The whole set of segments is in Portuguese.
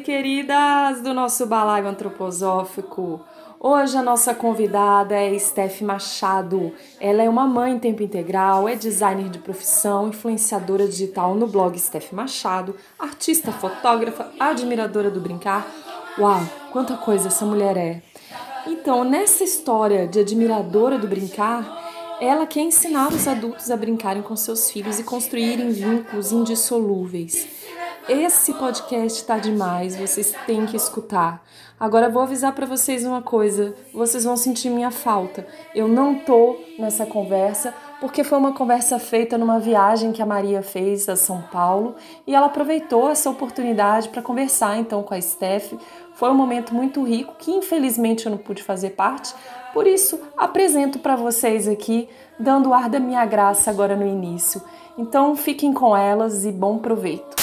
queridas do nosso balaio antroposófico. Hoje a nossa convidada é Steph Machado. Ela é uma mãe em tempo integral, é designer de profissão, influenciadora digital no blog Steph Machado, artista, fotógrafa, admiradora do brincar. Uau, quanta coisa essa mulher é! Então, nessa história de admiradora do brincar, ela quer ensinar os adultos a brincarem com seus filhos e construírem vínculos indissolúveis. Esse podcast tá demais, vocês têm que escutar. Agora vou avisar para vocês uma coisa, vocês vão sentir minha falta. Eu não tô nessa conversa porque foi uma conversa feita numa viagem que a Maria fez a São Paulo e ela aproveitou essa oportunidade para conversar então com a Steph. Foi um momento muito rico que infelizmente eu não pude fazer parte, por isso apresento para vocês aqui, dando o ar da minha graça agora no início. Então fiquem com elas e bom proveito.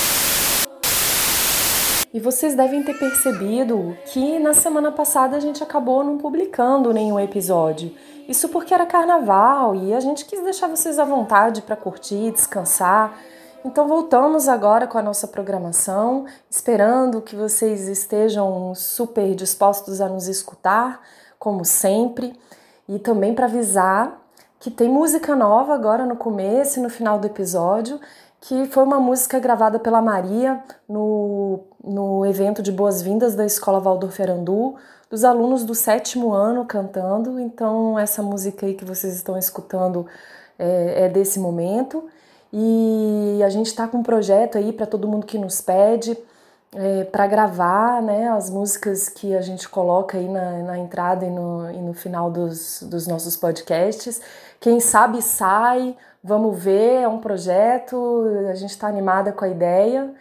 E vocês devem ter percebido que na semana passada a gente acabou não publicando nenhum episódio. Isso porque era carnaval e a gente quis deixar vocês à vontade para curtir, descansar. Então voltamos agora com a nossa programação, esperando que vocês estejam super dispostos a nos escutar, como sempre, e também para avisar que tem música nova agora no começo e no final do episódio que foi uma música gravada pela Maria no, no evento de boas-vindas da Escola Waldorf Arandu, dos alunos do sétimo ano cantando. Então, essa música aí que vocês estão escutando é, é desse momento. E a gente está com um projeto aí para todo mundo que nos pede. É, para gravar né, as músicas que a gente coloca aí na, na entrada e no, e no final dos, dos nossos podcasts. Quem sabe sai, Vamos ver, é um projeto, a gente está animada com a ideia.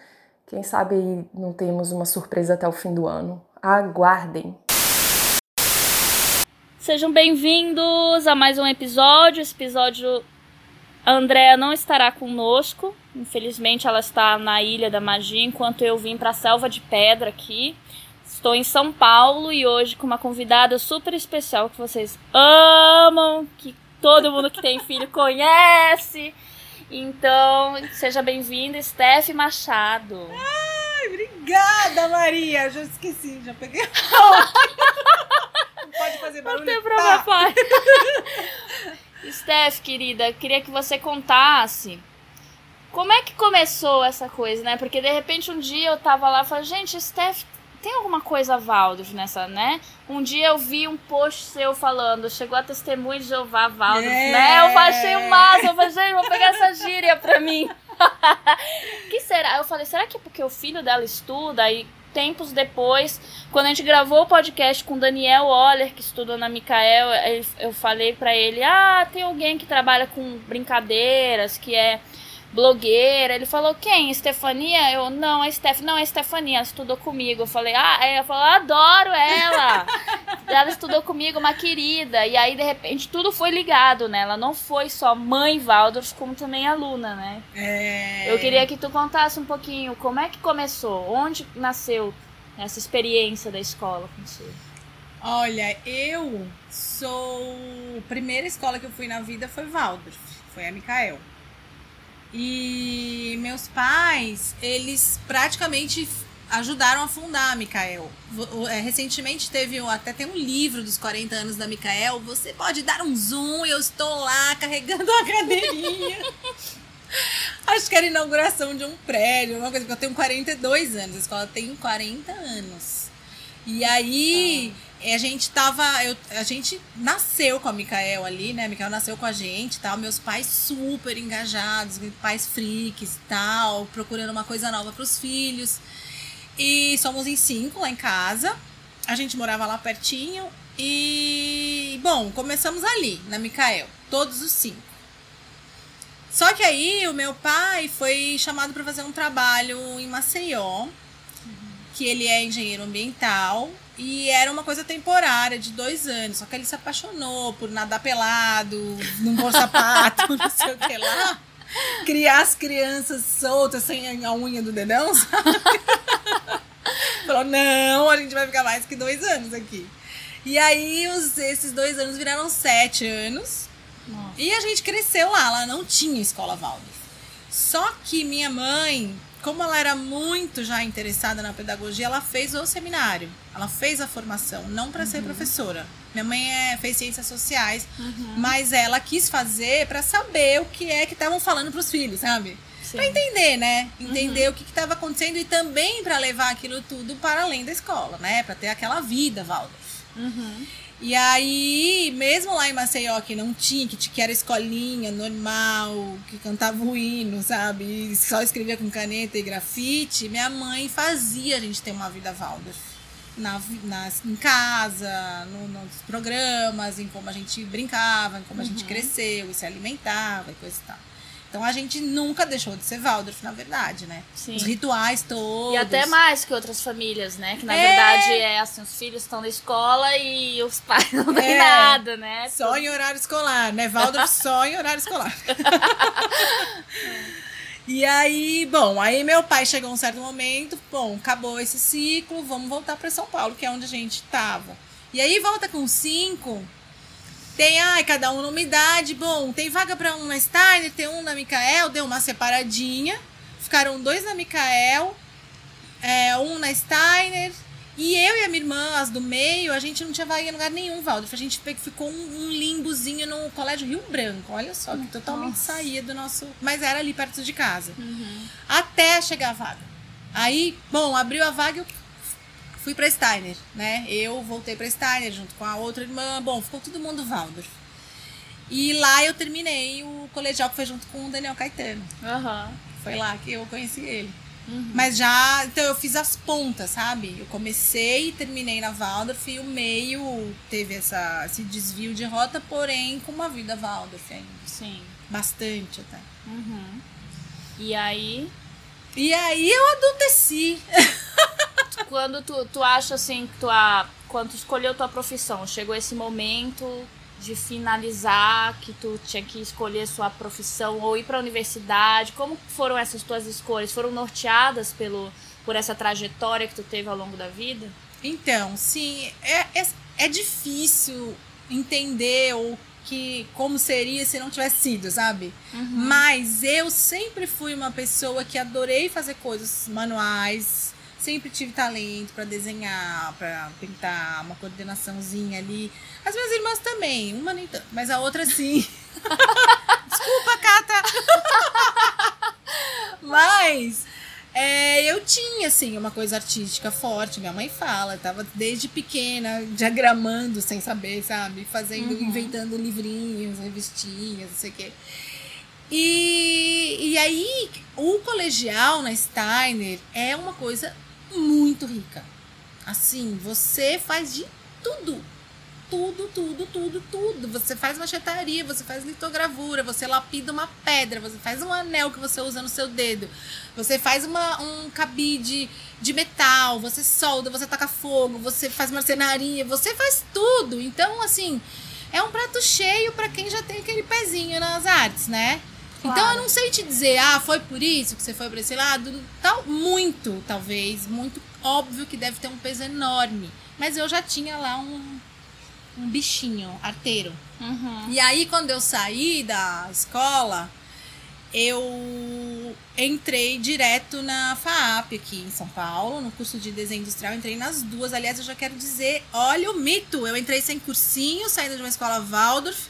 Quem sabe não temos uma surpresa até o fim do ano. Aguardem! Sejam bem-vindos a mais um episódio. Esse episódio a Andrea não estará conosco. Infelizmente, ela está na Ilha da Magia, enquanto eu vim para a Selva de Pedra aqui. Estou em São Paulo e hoje com uma convidada super especial que vocês amam, que todo mundo que tem filho conhece. Então, seja bem-vinda, Steph Machado. Ai, obrigada, Maria. Já esqueci, já peguei. Não pode fazer barulho. Não tem problema, pai. Steph, querida, queria que você contasse como é que começou essa coisa, né? Porque de repente um dia eu tava lá e falei, gente, Steph tem alguma coisa Valdos nessa, né? Um dia eu vi um post seu falando, chegou a testemunho de Jeová Valdos, é. né? Eu achei o massa, eu falei, gente, vou pegar essa gíria pra mim. que será? Eu falei, será que é porque o filho dela estuda e tempos depois, quando a gente gravou o podcast com Daniel Oller, que estudou na Micael, eu falei para ele: "Ah, tem alguém que trabalha com brincadeiras, que é blogueira. Ele falou, quem? Estefania? Eu, não, a Steph, não, é a Estefania, ela estudou comigo. Eu falei, ah, ela falou, adoro ela. ela estudou comigo, uma querida. E aí, de repente, tudo foi ligado, né? Ela não foi só mãe Waldorf, como também aluna, né? É... Eu queria que tu contasse um pouquinho como é que começou, onde nasceu essa experiência da escola com você. Olha, eu sou. A primeira escola que eu fui na vida foi Waldorf, foi a Micael. E meus pais, eles praticamente ajudaram a fundar a Micael. É, recentemente teve até tem um livro dos 40 anos da Micael. Você pode dar um zoom eu estou lá carregando a cadeirinha. Acho que era inauguração de um prédio, uma coisa, porque eu tenho 42 anos, a escola tem 40 anos. E aí. Ah a gente tava. Eu, a gente nasceu com a Micael ali, né? A Micael nasceu com a gente tal. Meus pais super engajados, pais freaks e tal, procurando uma coisa nova para os filhos. E somos em cinco lá em casa. A gente morava lá pertinho. E, bom, começamos ali, na Micael, todos os cinco. Só que aí o meu pai foi chamado para fazer um trabalho em Maceió, que ele é engenheiro ambiental e era uma coisa temporária, de dois anos. Só que ele se apaixonou por nadar pelado, não pôr sapato, não sei o que lá. Criar as crianças soltas sem a unha do dedão, sabe? Falou, não, a gente vai ficar mais que dois anos aqui. E aí os, esses dois anos viraram sete anos. Nossa. E a gente cresceu lá, lá não tinha escola Waldorf. Só que minha mãe como ela era muito já interessada na pedagogia, ela fez o seminário. Ela fez a formação, não para ser professora. Minha mãe é, fez ciências sociais, mas ela quis fazer para saber o que é que estavam falando para os filhos, sabe? Sim. Para entender, né? Entender o que estava acontecendo e também para levar aquilo tudo para além da escola, né? Para ter aquela vida, Valdo. Uhum. E aí, mesmo lá em Maceió, que não tinha, que, que era escolinha normal, que cantava o hino, sabe? E só escrevia com caneta e grafite, minha mãe fazia a gente ter uma vida Waldorf. Na, nas, em casa, no- nos programas, em como a gente brincava, em como a gente cresceu e se alimentava e coisa e tal. Então a gente nunca deixou de ser Waldorf, na verdade, né? Sim. Os rituais todos. E até mais que outras famílias, né? Que na É. verdade é assim, os filhos estão na escola e os pais não têm É. nada, né? Só em horário escolar, né? Waldorf só em horário escolar. e aí, bom, aí meu pai chegou um certo momento, bom, acabou esse ciclo, vamos voltar para São Paulo, que é onde a gente tava. E aí volta com cinco, tem, ai, cada um numa idade, bom, tem vaga para um na Steiner, tem um na Micael, deu uma separadinha, ficaram dois na Micael, é, um na Steiner. E eu e a minha irmã, as do meio, a gente não tinha vaga em lugar nenhum, Waldorf. A gente ficou um, um limbozinho no Colégio Rio Branco. Olha só, que totalmente Nossa. saía do nosso. Mas era ali perto de casa. Até chegar a vaga. Aí, bom, abriu a vaga e eu fui pra Steiner, né? Eu voltei pra Steiner junto com a outra irmã. Bom, ficou todo mundo Waldorf. E lá eu terminei o colegial que foi junto com o Daniel Caetano. Aham. Foi lá que eu conheci ele. Mas já, então eu fiz as pontas, sabe? Eu comecei e terminei na Waldorf e o meio teve essa, esse desvio de rota, porém com uma vida Waldorf ainda. Sim. Bastante até. Uhum. E aí, E aí eu adulteci. quando tu, tu acha assim que tu a, quando tu escolheu tua profissão, chegou esse momento de finalizar que tu tinha que escolher sua profissão ou ir para a universidade? Como foram essas tuas escolhas? Foram norteadas pelo por essa trajetória que tu teve ao longo da vida? Então, sim, é, é, é difícil entender o que como seria se não tivesse sido, sabe? Mas eu sempre fui uma pessoa que adorei fazer coisas manuais, sempre tive talento para desenhar, para pintar, uma coordenaçãozinha ali. As minhas irmãs também, uma nem tanto, mas a outra sim. Desculpa, Cata. mas é, eu tinha, assim, uma coisa artística forte. Minha mãe fala, eu tava desde pequena diagramando sem saber, sabe? Fazendo, inventando livrinhos, revistinhas, não sei o quê. E, e aí, o colegial na Steiner é uma coisa muito rica. Assim, você faz de tudo. Tudo, tudo, tudo, tudo. Você faz machetaria, você faz litogravura, você lapida uma pedra, você faz um anel que você usa no seu dedo, você faz uma, um cabide de metal, você solda, você taca fogo, você faz marcenaria, você faz tudo. Então, assim, é um prato cheio para quem já tem aquele pezinho nas artes, né? Claro. Então eu não sei te dizer, ah, foi por isso que você foi para esse lado, tal, muito, talvez, muito óbvio que deve ter um peso enorme. Mas eu já tinha lá um, um bichinho arteiro. Uhum. E aí, quando eu saí da escola, eu entrei direto na FAAP aqui em São Paulo, no curso de desenho industrial. Entrei nas duas. Aliás, eu já quero dizer, olha o mito. Eu entrei sem cursinho, saindo de uma escola Waldorf,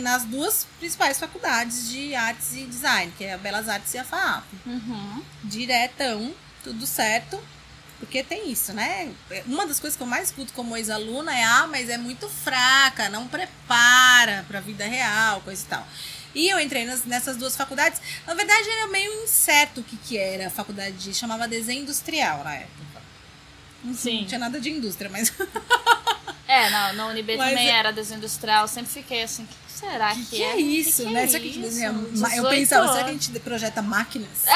nas duas principais faculdades de artes e design, que é a Belas Artes e a FAAP. Uhum. Diretão, tudo certo. Porque tem isso, né? Uma das coisas que eu mais escuto como ex-aluna é: ah, mas é muito fraca, não prepara pra vida real, coisa e tal. E eu entrei nas- nessas duas faculdades. Na verdade, era meio incerto o que, que era a faculdade de. chamava desenho industrial na época. Sim. Não tinha nada de indústria, mas. É, na, na UNB Mas também é- era desenho industrial. Eu sempre fiquei assim, o que será que, que, que é? é isso, que né? é Será que a gente desenha. Eu 18 pensava, será que a anos. gente projeta máquinas?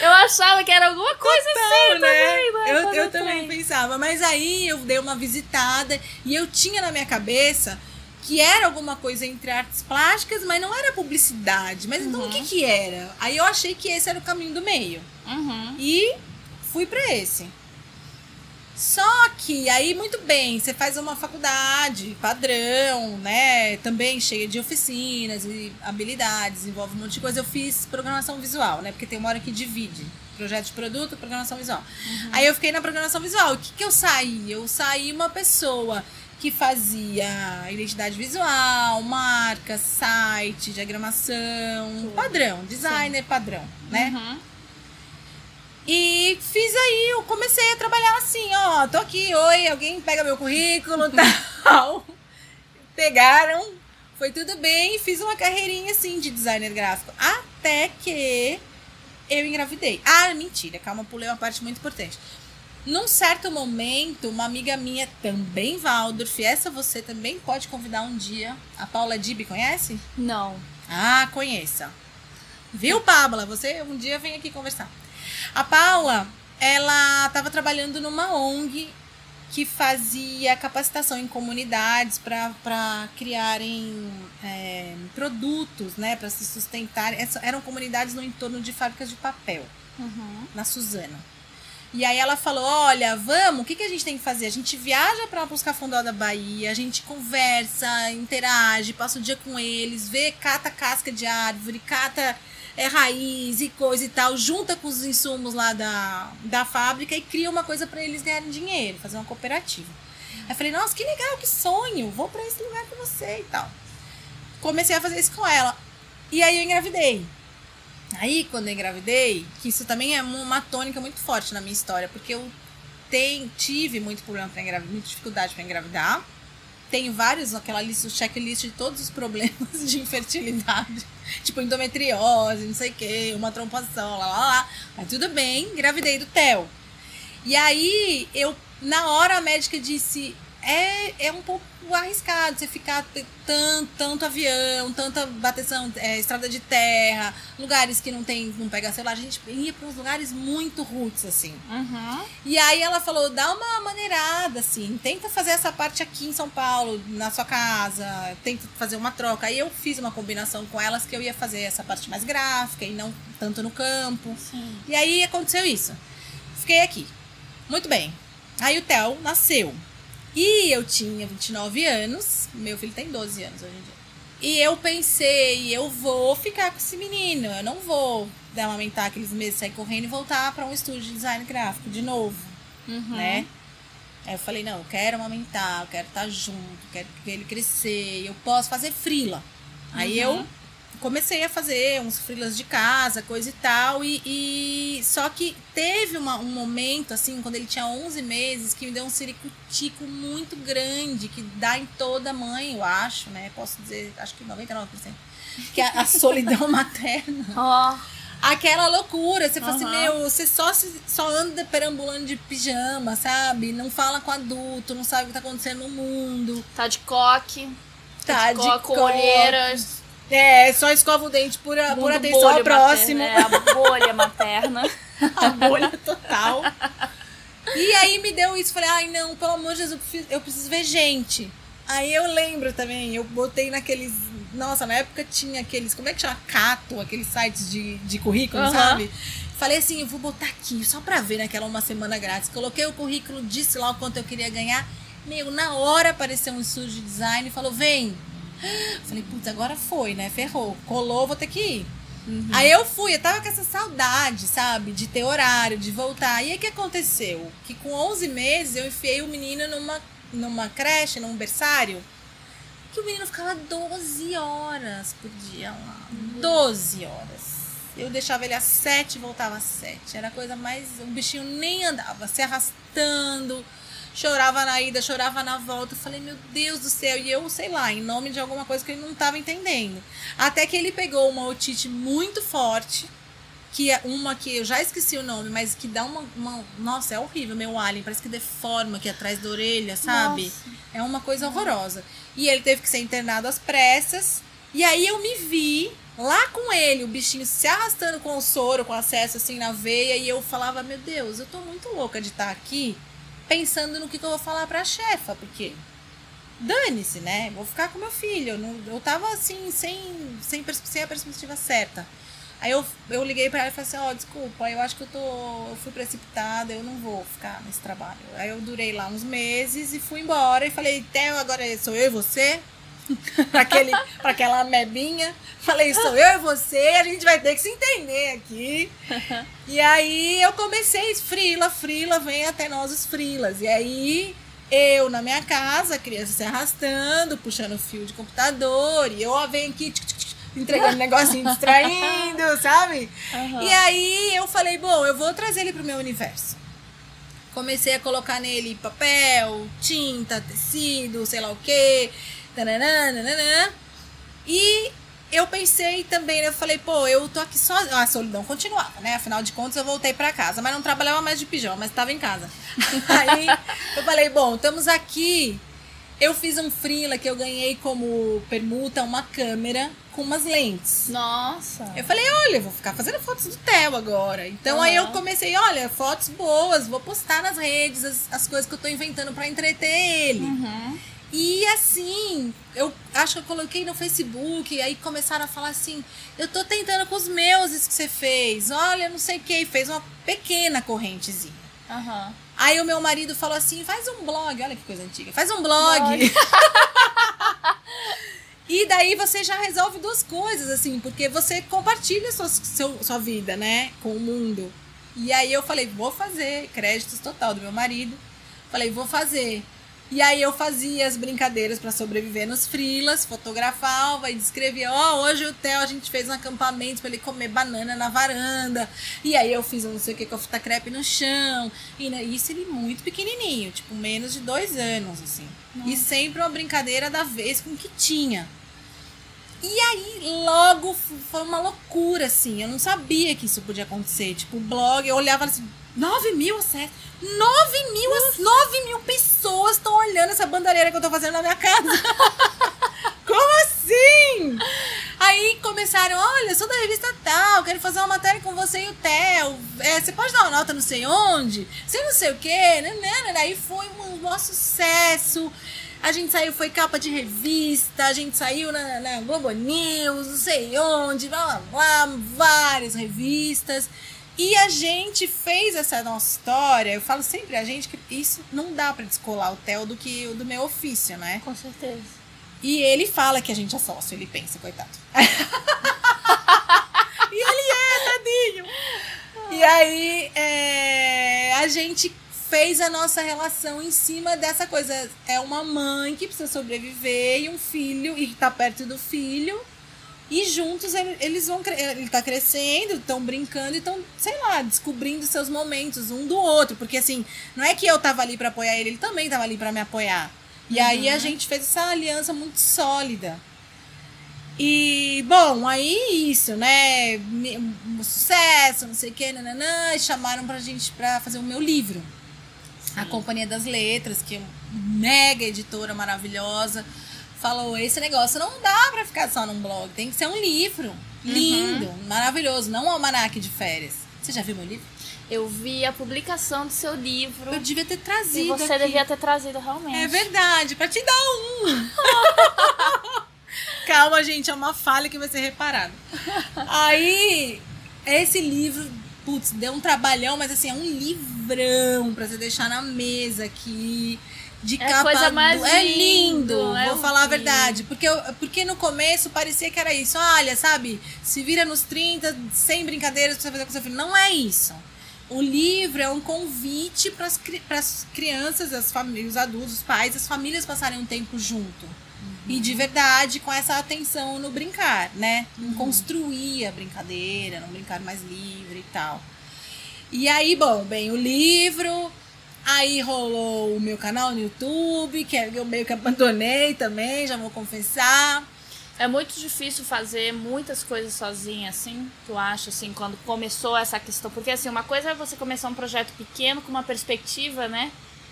Eu achava que era alguma coisa assim né? também, né? Eu, eu também pensava. Mas aí eu dei uma visitada e eu tinha na minha cabeça que era alguma coisa entre artes plásticas, mas não era publicidade. Mas então o que que era? Aí eu achei que esse era o caminho do meio. Uhum. E fui pra esse. Só que aí, muito bem, você faz uma faculdade padrão, né? Também cheia de oficinas e habilidades, envolve um monte de coisa. Eu fiz programação visual, né? Porque tem uma hora que divide projeto de produto, programação visual. Uhum. Aí eu fiquei na programação visual. O que, que eu saí? Eu saí uma pessoa que fazia identidade visual, marca, site, diagramação, padrão, designer Sim. padrão, né? Uhum. E fiz aí, eu comecei a trabalhar assim, ó, tô aqui, oi, alguém pega meu currículo, tal. Pegaram, foi tudo bem, fiz uma carreirinha assim de designer gráfico. Até que eu engravidei. Ah, mentira, calma, pulei uma parte muito importante. Num certo momento, uma amiga minha, também Waldorf, essa você também pode convidar um dia. A Paula Dib, conhece? Não. Ah, conheça. Viu, Pabla? Você um dia vem aqui conversar. A Paula, ela estava trabalhando numa ONG que fazia capacitação em comunidades para criarem é, produtos, né, para se sustentar. eram comunidades no entorno de fábricas de papel, uhum. na Suzana. E aí ela falou: Olha, vamos, o que, que a gente tem que fazer? A gente viaja para os Cafundó da Bahia, a gente conversa, interage, passa o dia com eles, vê, cata casca de árvore, cata é, raiz e coisa e tal, junta com os insumos lá da, da fábrica e cria uma coisa para eles ganharem dinheiro, fazer uma cooperativa. Aí falei, nossa, que legal, que sonho, vou para esse lugar com você e tal. Comecei a fazer isso com ela. E aí eu engravidei. Aí, quando eu engravidei, que isso também é uma tônica muito forte na minha história, porque eu tem, tive muito problema para engravidar, muita dificuldade para engravidar. Tenho vários, aquela lista, o checklist de todos os problemas de infertilidade tipo endometriose, não sei o que, uma trompação, lá, lá, lá. Mas tudo bem, engravidei do Theo. E aí, eu, na hora a médica disse, é, é um pouco arriscado você ficar tanto, tanto avião, tanta bateção, é, estrada de terra, lugares que não tem, não pega celular. A gente ia para uns lugares muito roots, assim. Uhum. E aí ela falou: dá uma maneirada, assim, tenta fazer essa parte aqui em São Paulo, na sua casa, tenta fazer uma troca. Aí eu fiz uma combinação com elas que eu ia fazer essa parte mais gráfica e não tanto no campo. Sim. E aí aconteceu isso. Fiquei aqui. Muito bem. Aí o Theo nasceu. E eu tinha 29 anos, meu filho tem 12 anos hoje em dia. E eu pensei, eu vou ficar com esse menino, eu não vou amamentar aqueles meses, sair correndo e voltar para um estúdio de design gráfico de novo, uhum. né? Aí eu falei, não, eu quero amamentar, eu quero estar junto, quero que ele crescer, eu posso fazer frila. Aí uhum. eu comecei a fazer uns frilas de casa, coisa e tal. E, e só que teve uma, um momento, assim, quando ele tinha 11 meses, que me deu um ciricutico muito grande, que dá em toda mãe, eu acho, né? Posso dizer, acho que 99%. Que é a, a solidão materna. Oh. Aquela loucura, você uhum. fala assim, meu, você só, só anda perambulando de pijama, sabe? Não fala com adulto, não sabe o que tá acontecendo no mundo. Tá de coque. Tá, de, coque, com olheiras é, só escova o dente por, a, por atenção ao próximo. Materna, é, a bolha materna. a bolha total. E aí me deu isso, falei, ai não, pelo amor de Jesus, eu preciso ver gente. Aí eu lembro também, eu botei naqueles. Nossa, na época tinha aqueles. Como é que chama? Cato, aqueles sites de, de currículo, uhum. sabe? Falei assim, eu vou botar aqui, só pra ver naquela uma semana grátis. Coloquei o currículo, disse lá o quanto eu queria ganhar. Meu, na hora apareceu um estúdio de design e falou: vem, Falei, putz, agora foi, né? Ferrou. Colou, vou ter que ir. Uhum. Aí eu fui, eu tava com essa saudade, sabe? De ter horário, de voltar. E aí o que aconteceu? Que com 11 meses eu enfiei o menino numa, numa creche, num berçário, que o menino ficava 12 horas por dia lá. Uhum. 12 horas. Eu deixava ele às 7 e voltava às 7. Era a coisa mais. O bichinho nem andava, se arrastando chorava na ida, chorava na volta. Eu falei, meu Deus do céu. E eu, sei lá, em nome de alguma coisa que ele não estava entendendo. Até que ele pegou uma otite muito forte, que é uma que eu já esqueci o nome, mas que dá uma. uma nossa, é horrível, meu alien. Parece que deforma aqui atrás da orelha, sabe? Nossa. É uma coisa horrorosa. E ele teve que ser internado às pressas. E aí eu me vi lá com ele, o bichinho se arrastando com o soro, com acesso assim na veia, e eu falava, meu Deus, eu tô muito louca de estar aqui pensando no que, que eu vou falar pra chefa, porque dane-se, né? Vou ficar com meu filho. Eu, não, eu tava assim, sem, sem, sem a perspectiva certa. Aí eu, eu liguei pra ela e falei assim, ó, oh, desculpa, eu acho que eu tô. Eu fui precipitada, eu não vou ficar nesse trabalho. Aí eu durei lá uns meses e fui embora e falei, Theo, agora sou eu e você? pra, aquele, aquela mebinha. Falei, sou eu e você, a gente vai ter que se entender aqui. e aí eu comecei, frila, frila, vem até nós os frilas. E aí eu na minha casa, a criança se arrastando, puxando fio de computador, e eu ó, venho aqui entregando negocinho, distraindo, sabe? Uhum. E aí eu falei, bom, eu vou trazer ele pro meu universo. Comecei a colocar nele papel, tinta, tecido, sei lá o quê. E eu pensei também, eu falei, pô, eu tô aqui só. A solidão continuava, né? Afinal de contas, eu voltei para casa, mas não trabalhava mais de pijama, mas estava em casa. Aí eu falei, bom, estamos aqui. Eu fiz um freela que eu ganhei como permuta uma câmera com umas lentes. Nossa! Eu falei, olha, eu vou ficar fazendo fotos do Theo agora. Então uhum. aí eu comecei, olha, fotos boas, vou postar nas redes as, as coisas que eu tô inventando para entreter ele. Uhum. E assim, eu acho que eu coloquei no Facebook, aí começaram a falar assim: eu tô tentando com os meus isso que você fez, olha, não sei o que, fez uma pequena correntezinha. Uhum. Aí o meu marido falou assim: faz um blog, olha que coisa antiga, faz um blog. blog. e daí você já resolve duas coisas, assim, porque você compartilha sua, seu, sua vida, né, com o mundo. E aí eu falei: vou fazer, créditos total do meu marido. Falei: vou fazer. E aí eu fazia as brincadeiras para sobreviver nos frilas, fotografava e descrevia, ó, oh, hoje o Theo a gente fez um acampamento para ele comer banana na varanda. E aí eu fiz um não sei o que com fita crepe no chão. E né, isso ele muito pequenininho, tipo menos de dois anos, assim. Nossa. E sempre uma brincadeira da vez com o que tinha. E aí, logo foi uma loucura, assim. Eu não sabia que isso podia acontecer. Tipo, o blog, eu olhava assim, 9 mil acessos. 9 mil, 9 mil pessoas estão olhando essa bandareira que eu tô fazendo na minha casa. Como assim? Aí começaram, olha, sou da revista tal, quero fazer uma matéria com você e o Theo. É, você pode dar uma nota não sei onde? Você não sei o quê. Né, né, né. Aí foi um maior sucesso. A gente saiu, foi capa de revista, a gente saiu na, na Globo News, não sei onde, blá blá blá, várias revistas. E a gente fez essa nossa história. Eu falo sempre a gente que isso não dá para descolar o Theo do que do meu ofício, né? Com certeza. E ele fala que a gente é sócio, ele pensa, coitado. e ele é, tadinho. E aí é, a gente fez a nossa relação em cima dessa coisa. É uma mãe que precisa sobreviver e um filho e tá perto do filho e juntos eles vão. Ele tá crescendo, estão brincando e estão, sei lá, descobrindo seus momentos um do outro. Porque assim, não é que eu tava ali para apoiar ele, ele também tava ali para me apoiar. E uhum. aí a gente fez essa aliança muito sólida. E, bom, aí isso, né? Um sucesso, não sei o que, nananã, e chamaram pra gente pra fazer o meu livro. Sim. A Companhia das Letras, que é uma mega editora maravilhosa falou: esse negócio não dá para ficar só num blog, tem que ser um livro. Uhum. Lindo, uhum. maravilhoso, não um almanaque de férias. Você já viu meu livro? Eu vi a publicação do seu livro. Eu devia ter trazido. E você aqui. devia ter trazido realmente. É verdade, para te dar um. Calma, gente, é uma falha que vai ser reparada. Aí, esse livro, putz, deu um trabalhão, mas assim, é um livrão para você deixar na mesa aqui de é capa coisa mais do... é lindo, é vou falar vi. a verdade, porque porque no começo parecia que era isso. Olha, sabe? Se vira nos 30, sem brincadeiras você fazer com seu filho. Não é isso. O livro é um convite para as crianças, as famílias, os adultos, os pais, as famílias passarem um tempo junto. Uhum. E de verdade com essa atenção no brincar, né? Não uhum. construir a brincadeira, não brincar mais livre e tal. E aí, bom, bem, o livro, Aí rolou o meu canal no YouTube, que eu meio que abandonei também, já vou confessar. É muito difícil fazer muitas coisas sozinha, assim, tu acha, assim, quando começou essa questão? Porque, assim, uma coisa é você começar um projeto pequeno com uma perspectiva, né?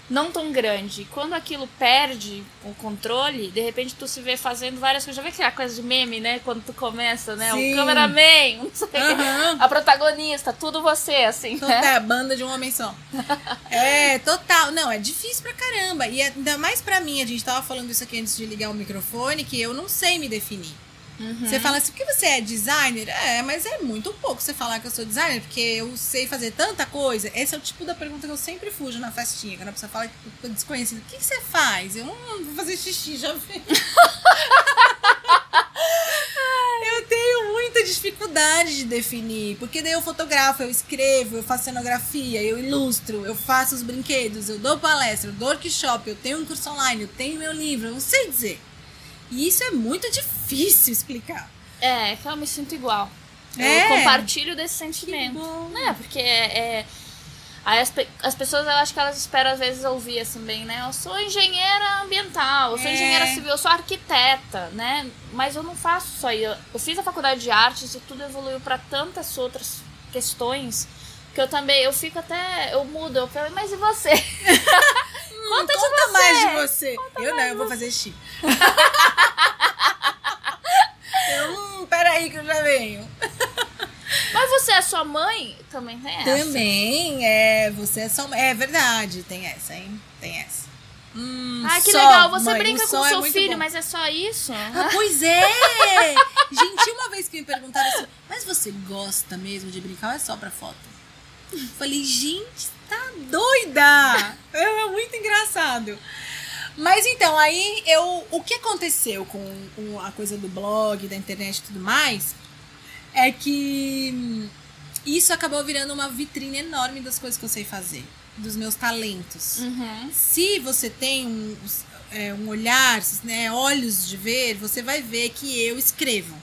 Não tão grande. Quando aquilo perde o controle, de repente tu se vê fazendo várias coisas. Já vê aquela coisa de meme, né? Quando tu começa, né? Sim. O cameraman, não sei uhum. a protagonista, tudo você, assim. Total, né? É, banda de um homem só. é, total. Não, é difícil pra caramba. E ainda mais pra mim, a gente tava falando isso aqui antes de ligar o microfone, que eu não sei me definir. Você fala assim, porque você é designer? É, mas é muito pouco você falar que eu sou designer, porque eu sei fazer tanta coisa. Esse é o tipo da pergunta que eu sempre fujo na festinha. Quando a pessoa fala que eu desconhecido, o que, que você faz? Eu não hum, vou fazer xixi, já vi. eu tenho muita dificuldade de definir, porque daí eu fotografo, eu escrevo, eu faço cenografia, eu ilustro, eu faço os brinquedos, eu dou palestra, eu dou workshop, eu tenho um curso online, eu tenho meu livro, eu não sei dizer. E isso é muito difícil explicar. É, eu me sinto igual. É? Eu compartilho desse sentimento. Né? Porque é. é- Aí as, as pessoas, eu acho que elas esperam às vezes ouvir assim bem, né? Eu sou engenheira ambiental, eu sou É. engenheira civil, eu sou arquiteta, né? Mas eu não faço só isso. Eu fiz a faculdade de artes e tudo evoluiu para tantas outras questões que eu também, eu fico até, eu mudo, eu falo, mas e você? Conta, de mais você. de você. eu não, eu vou fazer xixi. eu, hum, peraí que eu já venho. Mas você é sua mãe? Também tem essa. Também, é, você é só. É verdade, tem essa, hein? Tem essa. Hum, Ah, que só, legal. Você mãe, brinca com é seu muito filho, bom. mas é só isso? Ah, pois é! Gente, uma vez que me perguntaram assim, mas você gosta mesmo de brincar ou é só pra foto? Falei, gente, tá doida! É muito engraçado. Mas então, aí eu. O que aconteceu com, com a coisa do blog, da internet e tudo mais, é que isso acabou virando uma vitrine enorme das coisas que eu sei fazer, dos meus talentos. Uhum. Se você tem um, é, um olhar, né, olhos de ver, você vai ver que eu escrevo.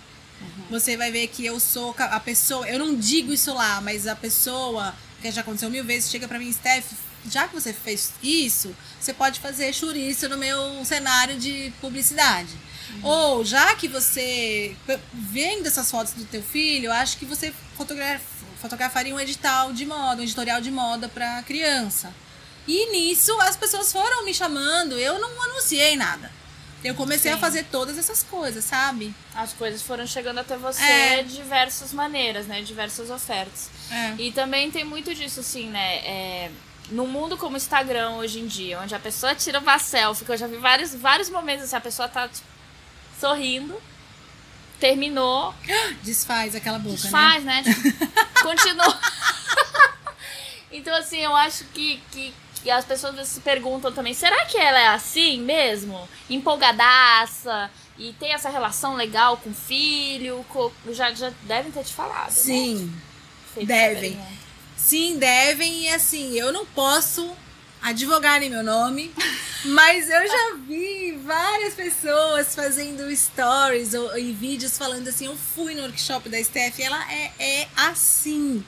Você vai ver que eu sou a pessoa. Eu não digo isso lá, mas a pessoa, que já aconteceu mil vezes, chega pra mim, Steph, já que você fez isso, você pode fazer chouriço no meu cenário de publicidade. Ou já que você, vendo essas fotos do teu filho, eu acho que você fotogra- fotografaria um edital de moda, um editorial de moda pra criança. E nisso as pessoas foram me chamando, eu não anunciei nada. Eu comecei Sim. a fazer todas essas coisas, sabe? As coisas foram chegando até você É. de diversas maneiras, né? Diversas ofertas. É. E também tem muito disso, assim, né? É, no mundo como o Instagram hoje em dia, onde a pessoa tira uma selfie, que eu já vi vários, vários momentos assim, a pessoa tá tipo, sorrindo, terminou, Desfaz aquela boca, né? desfaz, né? Tipo, continua. então, assim, eu acho que, que, que as pessoas se perguntam também, será que ela é assim mesmo? Empolgadaça? E tem essa relação legal com o filho? com- já, já devem ter te falado. né? Sim, Feito devem. saber, né? sim, devem. E assim, eu não posso advogar em meu nome, mas eu já vi várias pessoas fazendo stories ou, e vídeos falando assim: eu fui no workshop da Steph e ela é, é assim.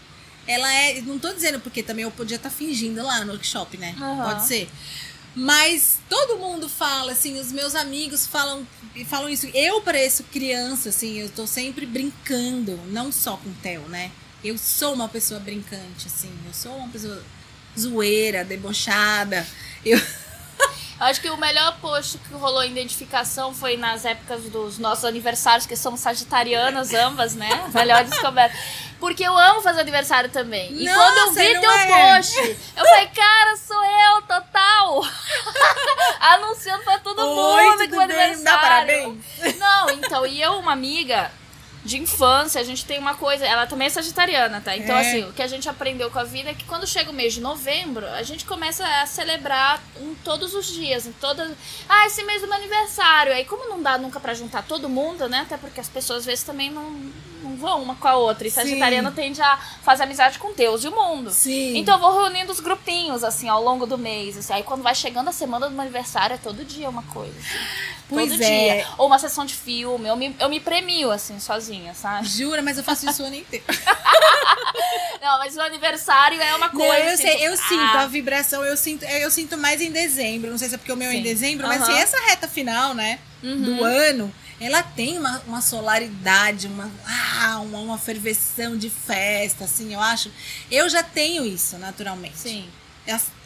Ela é. Não tô dizendo porque também eu podia estar fingindo lá no workshop, né? Aham. Pode ser. Mas todo mundo fala, assim, os meus amigos falam, falam isso. Eu pareço criança, assim, eu tô sempre brincando, não só com o Theo, né? Eu sou uma pessoa brincante, assim, eu sou uma pessoa zoeira, debochada. Eu Acho que o melhor post que rolou em identificação foi nas épocas dos nossos aniversários, que somos sagitarianas ambas, né? Melhor descoberta. Porque eu amo fazer aniversário também. E Nossa, quando eu vi teu é? post, eu falei, cara, sou eu, total! Anunciando pra todo Oi, mundo que o aniversário. Dá parabéns? Não, então, e eu, uma amiga de infância, a gente tem uma coisa, ela também é sagitariana, tá? Então, É. assim, o que a gente aprendeu com a vida é que quando chega o mês de novembro, a gente começa a celebrar em todos os dias, em todas. Ah, esse mês do meu aniversário. Aí, como não dá nunca pra juntar todo mundo, né? Até porque as pessoas às vezes também não, não vão uma com a outra. E Sim. sagitariano tende a fazer amizade com Deus e o mundo. Sim. Então eu vou reunindo os grupinhos, assim, ao longo do mês. assim. Aí quando vai chegando a semana do meu aniversário, é todo dia uma coisa. assim. Pois todo é. dia. Ou uma sessão de filme. Eu me, eu me premio, assim, sozinha, sabe? Jura, mas eu faço isso o ano inteiro. Não, mas o aniversário é uma Não, coisa. eu assim, sei, tipo, eu sinto ah, a vibração, eu sinto, eu sinto mais em dezembro. Não sei se é porque o meu é em Sim. dezembro, mas Aham. assim, essa reta final, né, Uhum. do ano, ela tem uma, uma solaridade, uma, ah, uma, uma ferveção de festa, assim, eu acho. Eu já tenho isso, naturalmente. Sim.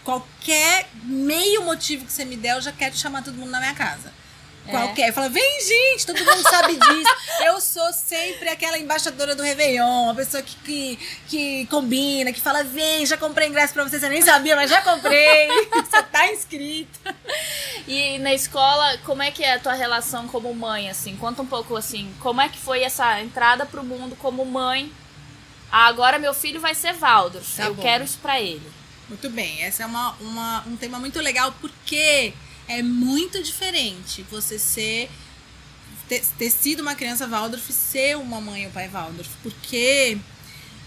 Qualquer meio motivo que você me der, eu já quero chamar todo mundo na minha casa. Qualquer. Fala, vem, gente, todo mundo sabe disso. Eu sou sempre aquela embaixadora do Réveillon, a pessoa que, que, que combina, que fala, vem, já comprei ingresso pra você, você nem sabia, mas já comprei. você tá inscrita. E na escola, como é que é a tua relação como mãe, assim? Conta um pouco, assim, como é que foi essa entrada pro mundo como mãe? Ah, agora meu filho vai ser Waldorf, Tá eu bom. quero isso pra ele. Muito bem, esse é uma, uma- um tema muito legal porque é muito diferente você ser ter, ter sido uma criança Waldorf e ser uma mãe ou pai Waldorf, porque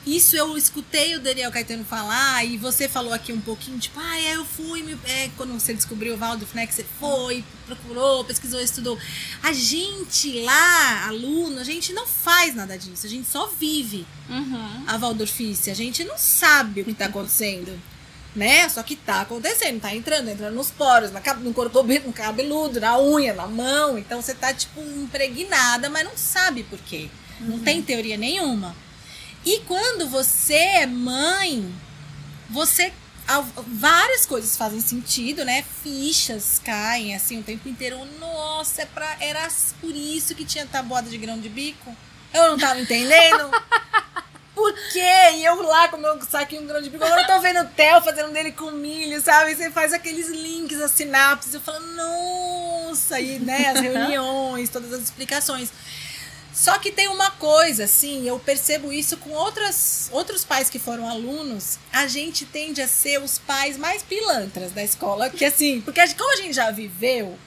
isso eu escutei o Daniel Caetano falar e você falou aqui um pouquinho, tipo, ah, é, eu fui, me- é, quando você descobriu o Waldorf, né, que você foi, procurou, pesquisou, estudou. A gente lá, aluno, a gente não faz nada disso, a gente só vive Uhum. a Waldorfice. A gente não sabe o que tá acontecendo. Né? Só que tá acontecendo, tá entrando, entrando nos poros, na, no corpo no cabeludo, na unha, na mão. Então você tá, tipo, impregnada, mas não sabe por quê. Não tem teoria nenhuma. E quando você é mãe, você. Várias coisas fazem sentido, né? Fichas caem assim o tempo inteiro. Nossa, é pra, era por isso que tinha tabuada de grão de bico? Eu não tava entendendo. Por quê? E eu lá com o meu saquinho grande de bico. Agora eu tô vendo o Theo fazendo dele com milho, sabe? Você faz aqueles links, as sinapses. Eu falo, nossa! E, né, as reuniões, todas as explicações. Só que tem uma coisa, assim, eu percebo isso com outras, outros pais que foram alunos. A gente tende a ser os pais mais pilantras da escola. Que assim, porque como a gente já viveu,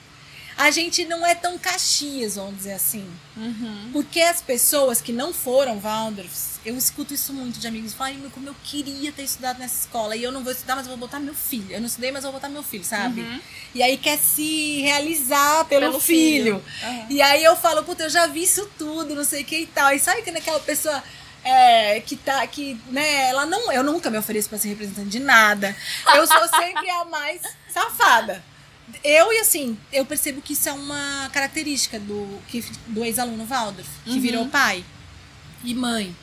a gente não é tão caxias, vamos dizer assim. Uhum. Porque as pessoas que não foram Waldorfs, eu escuto isso muito de amigos. Falam, "Ai, como eu queria ter estudado nessa escola. E eu não vou estudar, mas eu vou botar meu filho. Eu não estudei, mas eu vou botar meu filho, sabe? Uhum. E aí quer se realizar pelo, Pelo filho. filho. Uhum. E aí eu falo, puta, eu já vi isso tudo, não sei o que e tal. E sabe que naquela pessoa é, que tá, que, né, ela não. Eu nunca me ofereço pra ser representante de nada. Eu sou sempre a mais safada. Eu, e assim, eu percebo que isso é uma característica do, que, do ex-aluno Waldorf, que Uhum. virou pai e mãe.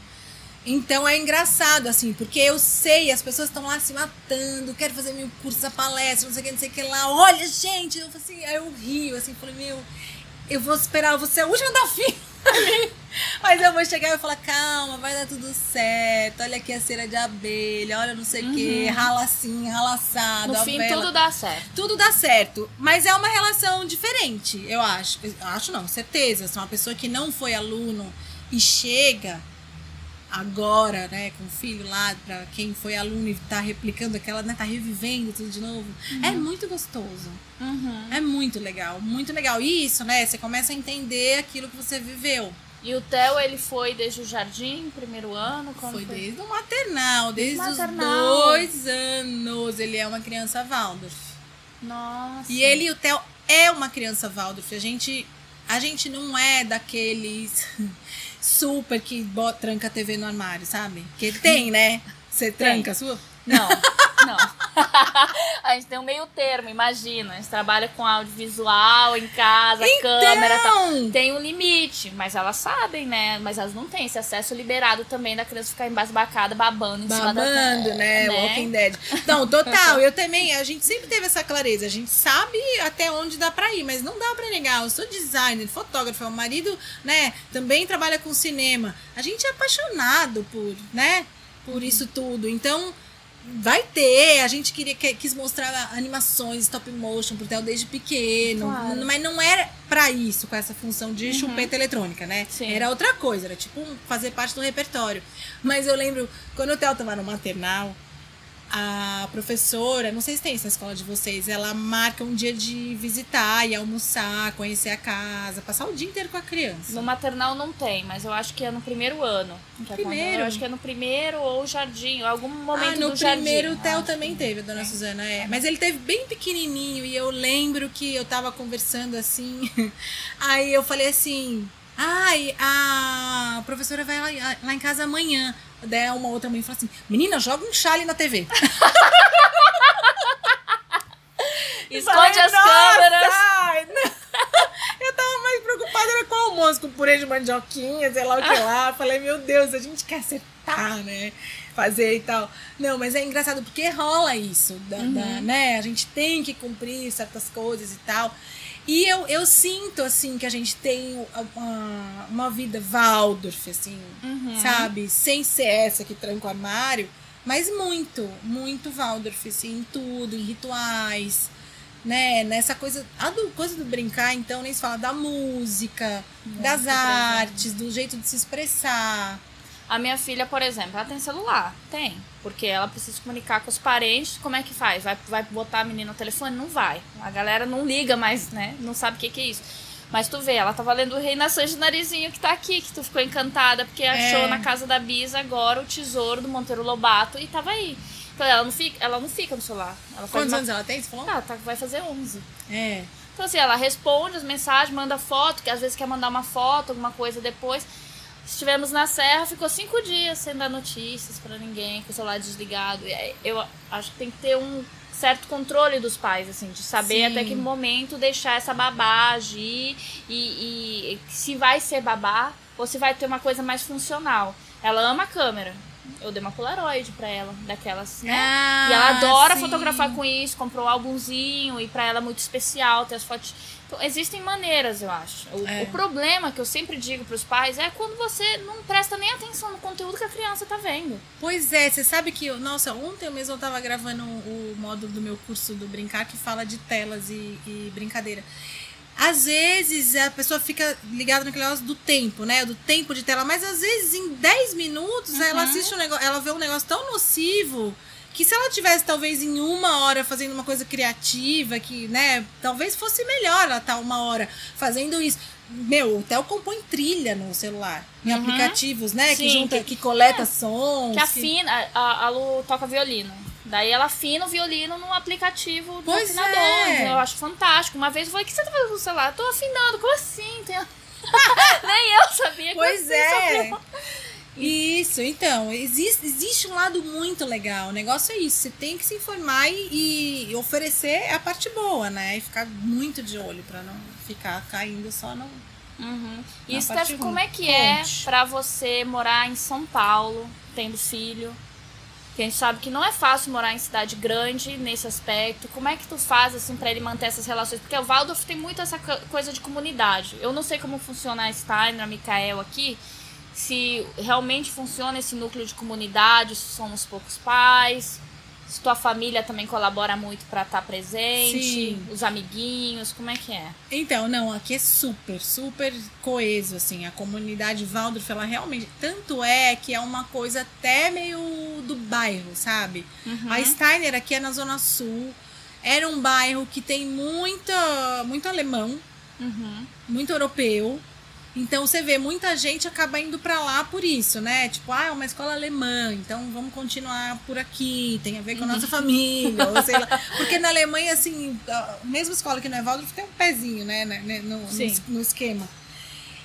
Então é engraçado, assim, porque eu sei, as pessoas estão lá se matando, quero fazer meu curso da palestra, não sei o que, não sei o que lá. Olha, gente, eu assim, aí eu rio, assim, falei, meu, eu vou esperar, vou ser a última da fila. Mas eu vou chegar e falar, calma, vai dar tudo certo. Olha aqui a cera de abelha, olha não sei o que, rala assim, rala assado. No fim, vela. tudo dá certo. Tudo dá certo, mas é uma relação diferente, eu acho. Eu acho não, certeza. Se uma pessoa que não foi aluno e chega agora, né, com o filho lá, pra quem foi aluno e tá replicando aquela, né, tá revivendo tudo de novo, é muito gostoso. Uhum. É muito legal, muito legal. E isso, né, você começa a entender aquilo que você viveu. E o Theo, ele foi desde o jardim, primeiro ano? Quando Foi desde o maternal, desde Maternal. os dois anos. Ele é uma criança Waldorf. Nossa. E ele e o Theo é uma criança Waldorf. A gente, a gente não é daqueles super que bota, tranca a TV no armário, sabe? Que tem, né? Você tranca a sua? Não, não. a gente tem um meio termo, imagina. A gente trabalha com audiovisual em casa, câmera e tal. Então, Tem um limite, mas elas sabem, né? Mas elas não têm esse acesso liberado também da criança ficar embasbacada, babando em cima da babando, né? Walking Dead. Não, total. Eu também, a gente sempre teve essa clareza. A gente sabe até onde dá pra ir, mas não dá pra negar. Eu sou designer, fotógrafo, o marido, né, também trabalha com cinema. A gente é apaixonado por, né, por isso tudo. Então, vai ter. A gente queria que- quis mostrar animações stop motion pro Theo desde pequeno, Claro. mas não era pra isso com essa função de chupeta eletrônica, né? Sim. Era outra coisa, era tipo fazer parte do repertório. Mas eu lembro quando o Theo tava no maternal, a professora, não sei se tem isso na escola de vocês, ela marca um dia de visitar e almoçar, conhecer a casa, passar o dia inteiro com a criança. No maternal não tem, mas eu acho que é no primeiro ano. acontece. Primeiro? Eu acho que é no primeiro ou jardim, ou algum momento ah, no do jardim. primeiro o Theo também teve, a dona Suzana, é. Mas ele teve bem pequenininho e eu lembro que eu tava conversando assim. Aí eu falei assim: ai, a professora vai lá, lá em casa amanhã. Daí uma outra mãe falou assim: menina, joga um chale na TV. Esconde as câmeras. Eu tava mais preocupada era com o almoço, com purê de mandioquinha, sei lá o que lá. Falei, meu Deus, a gente quer acertar né? Fazer e tal. Não, mas é engraçado porque rola isso, da, Uhum. da- né? A gente tem que cumprir certas coisas e tal. E eu, eu sinto, assim, que a gente tem uma, uma vida Waldorf, assim, Uhum. sabe? Sem ser essa que tranca o armário, mas muito, muito Waldorf, assim, em tudo, em rituais, né? Nessa coisa, a do, coisa do brincar, então, nem se fala da música, das presente. artes, do jeito de se expressar. A minha filha, por exemplo, ela tem celular? Tem. Porque ela precisa se comunicar com os parentes. Como é que faz? Vai, vai botar a menina no telefone? Não vai. A galera não liga mais, né? Não sabe o que, que é isso. Mas tu vê, ela tava lendo o Rei Nações de Narizinho que tá aqui, que tu ficou encantada, porque achou É. na casa da Bisa agora o tesouro do Monteiro Lobato e tava aí. Então ela não fica, ela não fica no celular. Ela Quantos uma... anos ela tem? Você falou? Ah, tá, vai fazer 11. É. Então, assim, ela responde as mensagens, manda foto, que às vezes quer mandar uma foto, alguma coisa depois. Estivemos na Serra, ficou cinco dias sem dar notícias pra ninguém, com o celular desligado. E Eu acho que tem que ter um certo controle dos pais, assim, de saber Sim. até que momento deixar essa babá agir e, e se vai ser babá ou se vai ter uma coisa mais funcional. Ela ama a câmera. Eu dei uma Polaroid pra ela, daquelas, né? Ah, E ela adora sim. fotografar com isso, comprou um álbumzinho e pra ela é muito especial ter as fotos. Então, existem maneiras, eu acho. O, É. o problema que eu sempre digo pros pais é quando você não presta nem atenção no conteúdo que a criança tá vendo. Pois é, você sabe que, nossa, ontem mesmo eu tava gravando o módulo do meu curso do Brincar que fala de telas e, e brincadeira. Às vezes a pessoa fica ligada naquele negócio do tempo, né? Do tempo de tela, mas às vezes em 10 minutos ela Uhum. assiste um negócio, ela vê um negócio tão nocivo que se ela tivesse talvez em uma hora fazendo uma coisa criativa, que, né, talvez fosse melhor ela estar uma hora fazendo isso. Meu, o Theo compõe trilha no celular, em Uhum. aplicativos, né? que Sim, junta, que- que, coleta sons. Que afina, a, a Lu toca violino. Daí ela afina o violino num aplicativo do Pois afinador. é. Eu acho fantástico. Uma vez eu falei, o que você tá fazendo com o celular? Eu tô afinando. Como assim? Tem... Nem eu sabia. Pois é. Sofia? Isso, então, existe, existe um lado muito legal. O negócio é isso, você tem que se informar e, e oferecer a parte boa, né? E ficar muito de olho pra não ficar caindo só no. Uhum. E Steph, como é que é pra você morar em São Paulo, tendo filho? Que a gente sabe que não é fácil morar em cidade grande nesse aspecto. Como é que tu faz assim para ele manter essas relações? Porque o Waldorf tem muito essa co- coisa de comunidade. Eu não sei como funciona a Steiner, a Mikael aqui, se realmente funciona esse núcleo de comunidade, se somos poucos pais, se tua família também colabora muito para estar presente, Sim. os amiguinhos, como é que é? Então, não, aqui é super, super coeso, assim. A comunidade Waldorf, ela realmente. Tanto é que é uma coisa até meio do bairro, sabe? Uhum. A Steiner aqui é na Zona Sul. Era um bairro que tem muita, muito alemão, Uhum. muito europeu. Então você vê muita gente acaba indo pra lá por isso, né? Tipo, ah, é uma escola alemã, então vamos continuar por aqui, tem a ver com a nossa família, ou sei lá. Porque na Alemanha, assim, a mesma escola que no Waldorf tem um pezinho, né, né, né, no, no, Sim. no esquema.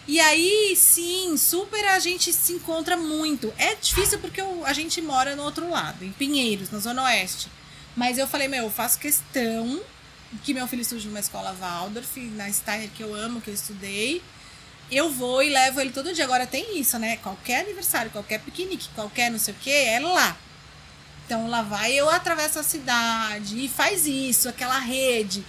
E aí, sim, super a gente se encontra muito. É difícil porque eu- a gente mora no outro lado, em Pinheiros, na Zona Oeste. Mas eu falei, meu, eu faço questão que meu filho estude numa escola Waldorf, na Steiner que eu amo, que eu estudei. Eu vou e levo ele todo dia. Agora tem isso, né? Qualquer aniversário, qualquer piquenique, qualquer não sei o que, é lá. Então lá vai, eu atravesso a cidade e faz isso, aquela rede.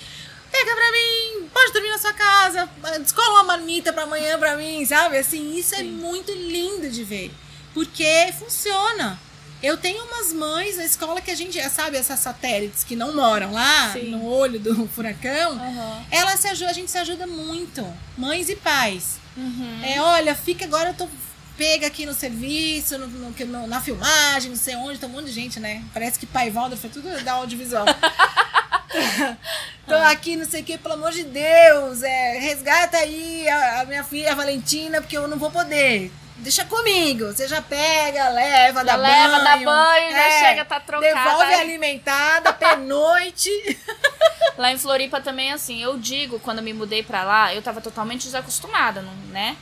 Pega pra mim, pode dormir na sua casa, descola uma marmita pra amanhã pra mim, sabe? Assim, isso é muito lindo de ver. Porque funciona. Eu tenho umas mães na escola que a gente, sabe, essas satélites que não moram lá Sim. no olho do furacão, Uhum. ela se ajuda, a gente se ajuda muito, mães e pais. Uhum. É, olha, fica agora eu tô pega aqui no serviço, no, no- na filmagem, não sei onde, tem um monte de gente, né? Parece que pai Valdo foi tudo da audiovisual. tô aqui, não sei o que, pelo amor de Deus, é, resgata aí a, a minha filha, a Valentina, porque eu não vou poder. Deixa comigo, você já pega, leva, Já dá leva, banho. dá banho, já é, chega, tá trocada. Devolve alimentada, pernoite. Lá em Floripa também, assim, eu digo, quando me mudei pra lá, eu tava totalmente desacostumada, né?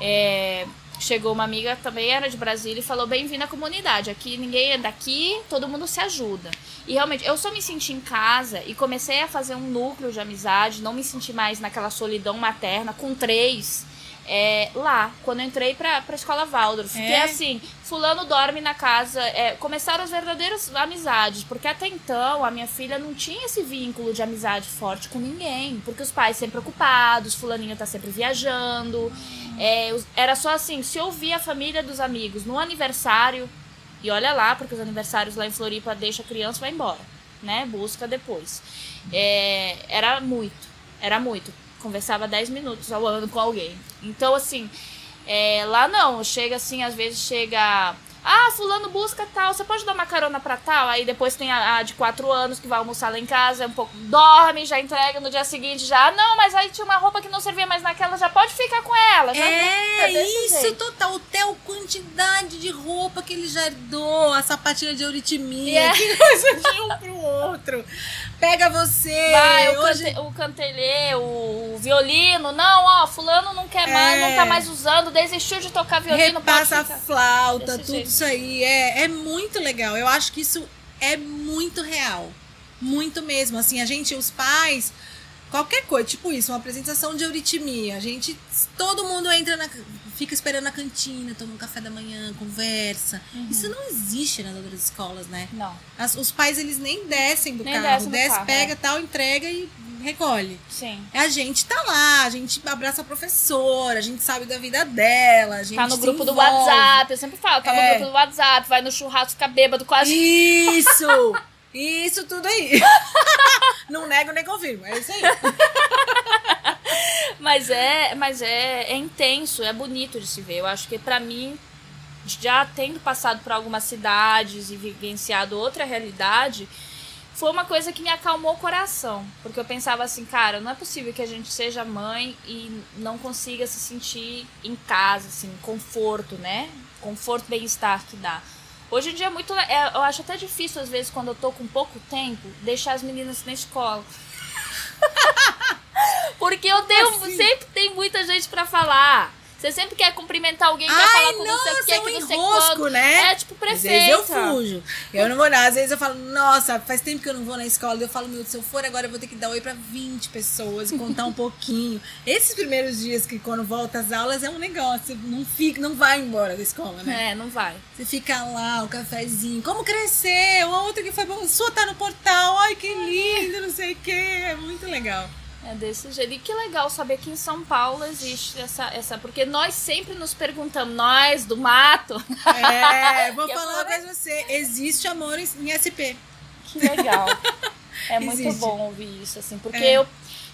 É, chegou uma amiga, também era de Brasília, e falou, bem-vindo à comunidade. Aqui ninguém é daqui, todo mundo se ajuda. E realmente, eu só me senti em casa e comecei a fazer um núcleo de amizade, não me senti mais naquela solidão materna, com três. É, lá, quando eu entrei pra, pra escola Waldorf. É? Que é assim, fulano dorme na casa. É, começaram as verdadeiras amizades, porque até então a minha filha não tinha esse vínculo de amizade forte com ninguém. Porque os pais sempre ocupados, fulaninho tá sempre viajando. É, era só assim, se eu via a família dos amigos no aniversário, e olha lá, porque os aniversários lá em Floripa deixa a criança e vai embora, né? Busca depois. É, era muito, era muito. Conversava 10 minutos ao ano com alguém. Então, assim, é, lá não, chega assim, às vezes chega. Ah, fulano busca tal, você pode dar uma carona pra tal? Aí depois tem a, a de 4 anos que vai almoçar lá em casa, é um pouco. Dorme, já entrega no dia seguinte, já. "Ah, Não, mas aí tinha uma roupa que não servia mais naquela, já pode ficar com ela. Já É, isso, jeito. total. O Theo, quantidade de roupa que ele já herdou, a sapatilha de euritimia, É. que coisa de um pro outro. Pega você. Vai, o, hoje... cante, o cantelê, o, o violino. Não, ó, fulano não quer mais, É. não tá mais usando, desistiu de tocar violino. repassa a flauta, tudo. Isso aí. É, é muito legal. Eu acho que isso é muito real. Muito mesmo. Assim, a gente, os pais, qualquer coisa, tipo isso, uma apresentação de euritmia. A gente, todo mundo entra na. Fica esperando na cantina, toma um café da manhã, conversa. Uhum. Isso não existe nas outras escolas, né? Não, As- os pais, eles nem descem do Nem carro. Desce, carro, pega é. tal, entrega e recolhe. sim. A gente tá lá, a gente abraça a professora, a gente sabe da vida dela, a gente Tá no grupo do envolve. WhatsApp, eu sempre falo, tá É. no grupo do WhatsApp, vai no churrasco, fica bêbado gente. Isso! Isso tudo aí. Não nego nem confirmo. É isso aí. Mas é, mas é, é intenso, é bonito de se ver. Eu acho que pra mim, já tendo passado por algumas cidades e vivenciado outra realidade, foi uma coisa que me acalmou o coração. Porque eu pensava assim, cara, não é possível que a gente seja mãe e não consiga se sentir em casa, assim, conforto, né? Conforto, bem-estar que dá. Hoje em dia é muito. é, eu acho até difícil, às vezes, quando eu tô com pouco tempo, deixar as meninas na escola. Porque eu tenho. assim? Sempre tem muita gente pra falar. Você sempre quer cumprimentar alguém, quer Ai, falar com não nossa, que, é que não enrosco, né? É tipo Às prefeita. vezes eu fujo. Eu não vou não. Às vezes eu falo, nossa, faz tempo que eu não vou na escola. Eu falo, meu, se eu for agora eu vou ter que dar oi pra 20 pessoas e contar um pouquinho. Esses primeiros dias que quando volta às aulas é um negócio. Não, fica, não vai embora da escola, né? É, não vai. Você fica lá, o cafezinho. Como cresceu? Outro que foi bom. Sua tá no portal. Ai, que lindo, não sei o quê. É muito legal. É desse jeito. E que legal saber que em São Paulo existe essa. essa porque nós sempre nos perguntamos, nós do mato. É, vou falar pra você. Existe amor em em SP. Que legal. É muito Existe. bom ouvir isso, assim, porque É. eu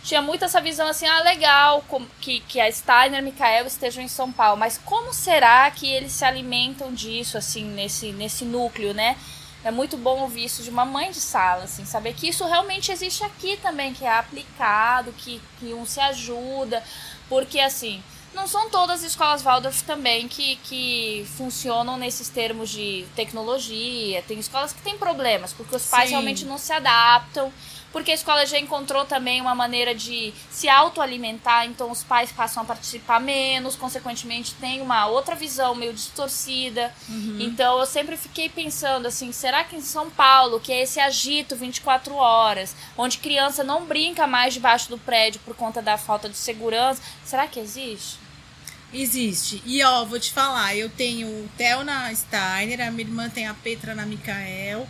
tinha muito essa visão assim, ah, legal que, que a Steiner e a Mikael estejam em São Paulo, mas como será que eles se alimentam disso, assim, nesse, nesse núcleo, né? É muito bom ouvir isso de uma mãe de sala, assim, saber que isso realmente existe aqui também, que é aplicado, que, que um se ajuda, porque assim, não são todas as escolas Waldorf também que, que funcionam nesses termos de tecnologia. Tem escolas que têm problemas, porque os pais Sim. realmente não se adaptam. Porque a escola já encontrou também uma maneira de se autoalimentar, então os pais passam a participar menos, consequentemente tem uma outra visão meio distorcida. Então eu sempre fiquei pensando assim, será que em São Paulo, que é esse agito 24 horas, onde criança não brinca mais debaixo do prédio por conta da falta de segurança, será que existe? Existe. E ó, vou te falar, eu tenho o Theo na Steiner, a minha irmã tem a Petra na Micael.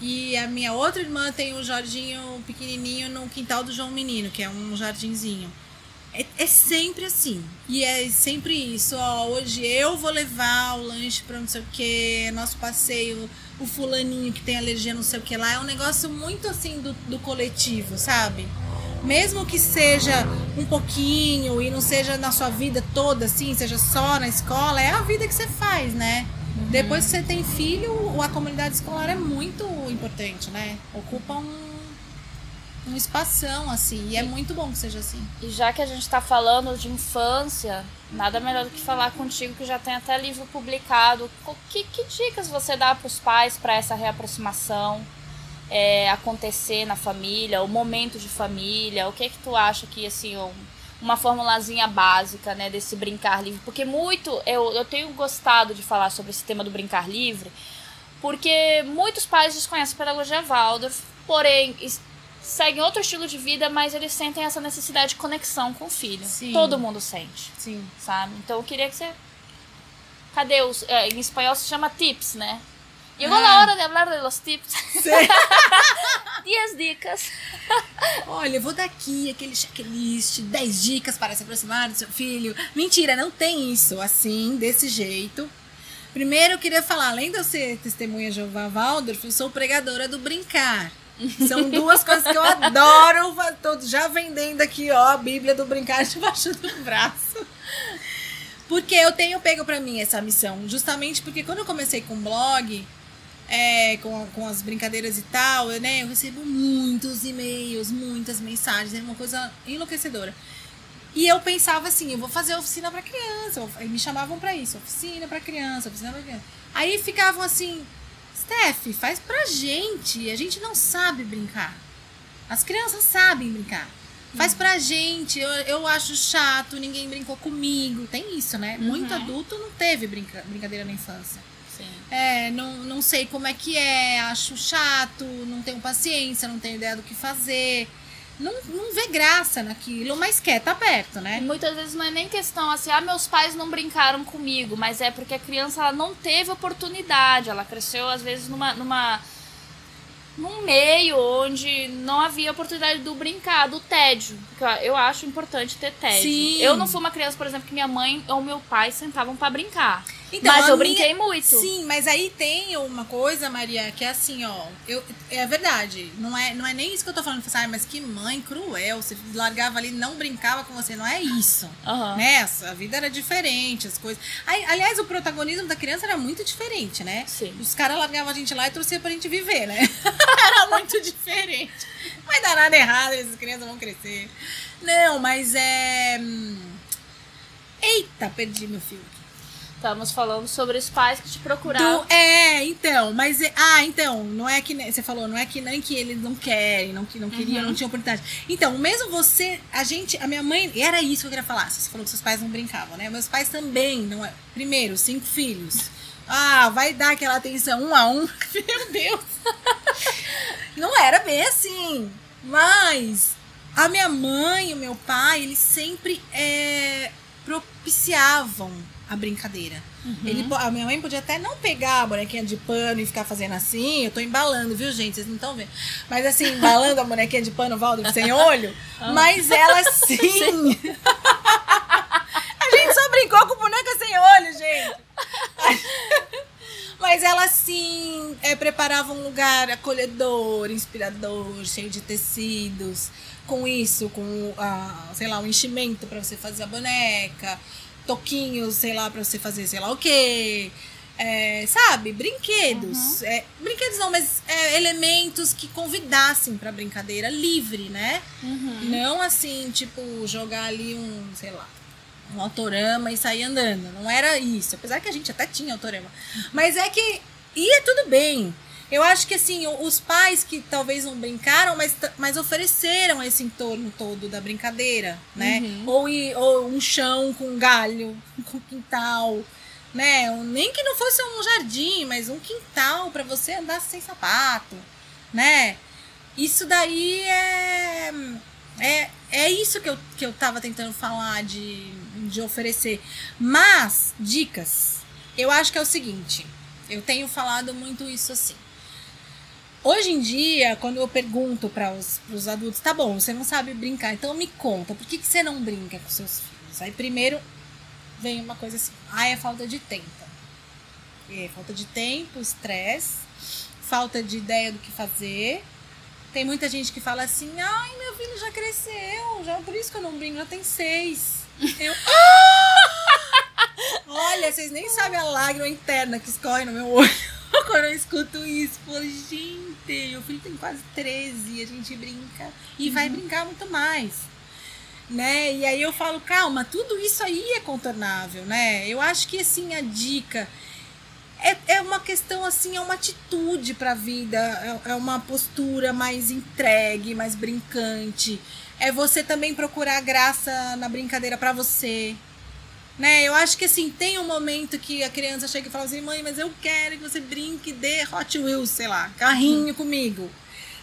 E a minha outra irmã tem o Jardinho pequenininho no quintal do João Menino, que é um jardinzinho. É, é sempre assim. E é sempre isso. Ó, hoje eu vou levar o lanche pra não sei o que, nosso passeio, o fulaninho que tem alergia não sei o que lá. É um negócio muito assim do, do coletivo, sabe? Mesmo que seja um pouquinho e não seja na sua vida toda assim, seja só na escola, é a vida que você faz, né? Depois que você tem filho, a comunidade escolar é muito importante, né? Ocupa um, um espação, assim. E é muito bom que seja assim. E já que a gente está falando de infância, nada melhor do que falar contigo que já tem até livro publicado. Que, que dicas você dá para os pais para essa reaproximação é, acontecer na família, o momento de família? O que é que tu acha que assim um- uma formulazinha básica, né, desse brincar livre? Porque muito eu, eu tenho gostado de falar sobre esse tema do brincar livre, porque muitos pais desconhecem a pedagogia Waldorf, porém seguem outro estilo de vida, mas eles sentem essa necessidade de conexão com o filho. Sim. Todo mundo sente, Sim. sabe? Então eu queria que você. Cadê os. é, em espanhol se chama tips, né? Chegou Ah. na hora de hablar de los tips. Sei. 10 dicas. Olha, eu vou dar aqui aquele checklist, 10 dicas para se aproximar do seu filho. Mentira, não tem isso assim, desse jeito. Primeiro eu queria falar, além de eu ser testemunha Jeová Waldorf, eu sou pregadora do brincar. São duas coisas que eu adoro. Tô já vendendo aqui, ó, a Bíblia do brincar debaixo do braço. Porque eu tenho pego pra mim essa missão. Justamente porque quando eu comecei com o blog, é, com, com as brincadeiras e tal, eu, né, eu recebo muitos e-mails, muitas mensagens, é uma coisa enlouquecedora. E eu pensava assim, eu vou fazer oficina pra criança. eu- Aí me chamavam pra isso, oficina pra criança, oficina pra criança. Aí ficavam assim, Steph, faz pra gente. A gente não sabe brincar. As crianças sabem brincar. Faz pra gente. Eu, eu acho chato, ninguém brincou comigo. Tem isso, né? Muito Uhum. adulto não teve brinca, brincadeira na infância. Sim. É, não, não sei como é que é, acho chato, não tenho paciência, não tenho ideia do que fazer. Não, não vê graça naquilo, mas quer tá perto, né? muitas vezes não é nem questão assim, ah, meus pais não brincaram comigo, mas é porque a criança ela não teve oportunidade, ela cresceu às vezes numa, numa num meio onde não havia oportunidade do brincar, do tédio. Porque eu- eu acho importante ter tédio. Sim. Eu não fui uma criança, por exemplo, que minha mãe ou meu pai sentavam pra brincar. Então, mas eu minha- brinquei muito. Sim, mas aí tem uma coisa, Maria, que é assim, ó. Eu, é verdade. Não é, não é nem isso que eu tô falando. Você sabe, mas que mãe cruel. Você largava ali, não brincava com você. Não é isso. Aham. Nessa, a vida era diferente, as coisas. Aí, aliás, o protagonismo da criança era muito diferente, né? Sim. Os caras largavam a gente lá e torciam pra gente viver, né? era muito diferente. Não vai dar nada errado, essas crianças vão crescer. Não, mas é. hum, Eita, perdi meu fio. Estamos falando sobre os pais que te procuraram. Do- é, então, mas é- ah, então, não é que nem- você falou, não é que nem que eles não querem, não que não queriam, Uhum. não tinham oportunidade. Então, mesmo você, a gente, a minha mãe, e era isso que eu queria falar. Você falou que seus pais não brincavam, né? Meus pais também, não é. Primeiro, cinco filhos. Ah, vai dar aquela atenção um a um. Meu Deus. Não era bem assim. Mas a minha mãe e o meu pai, eles sempre é, propiciavam a brincadeira. Ele, po- a minha mãe podia até não pegar a bonequinha de pano e ficar fazendo assim. Eu tô embalando, viu, gente? Vocês não estão vendo. Mas assim, embalando a bonequinha de pano, Valdo, sem olho. Mas ela sim. a gente só brincou com boneca sem olho, gente. Mas ela sim é, preparava um lugar acolhedor, inspirador, cheio de tecidos. Com isso, com, ah, sei lá, um enchimento para você fazer a boneca, toquinhos, sei lá, para você fazer sei lá o quê. É, sabe? Brinquedos. É, brinquedos não, mas é, elementos que convidassem pra brincadeira livre, né? Uhum. Não assim, tipo, jogar ali um, sei lá, um autorama e sair andando. Não era isso. Apesar que a gente até tinha autorama. Mas é que ia tudo bem. Eu acho que assim, os pais que talvez não brincaram, mas, mas ofereceram esse entorno todo da brincadeira, né? Uhum. Ou, ou um chão com galho, com quintal, né? Nem que não fosse um jardim, mas um quintal para você andar sem sapato, né? Isso daí é. É, é isso que eu, que eu tava tentando falar de, de oferecer. Mas, dicas. Eu acho que é o seguinte. Eu tenho falado muito isso assim. Hoje em dia, quando eu pergunto para os adultos, tá bom, você não sabe brincar, então me conta, por que, que você não brinca com seus filhos? Aí primeiro vem uma coisa assim, ah, é falta de tempo. É falta de tempo, estresse, falta de ideia do que fazer. Tem muita gente que fala assim, ai, meu filho já cresceu, já por isso que eu não brinco, já tem seis. Eu, "Ah!" Olha, vocês nem sabem a lágrima interna que escorre no meu olho quando eu escuto isso. Pô, gente, meu filho tem quase 13, a gente brinca e vai brincar muito mais. Né? E aí eu falo, calma, tudo isso aí é contornável, né? Eu acho que assim a dica é, é uma questão assim, é uma atitude pra vida, é, é uma postura mais entregue, mais brincante. É você também procurar graça na brincadeira pra você. Né? Eu acho que assim, tem um momento que a criança chega e fala assim, mãe, mas eu quero que você brinque de Hot Wheels, sei lá, carrinho comigo.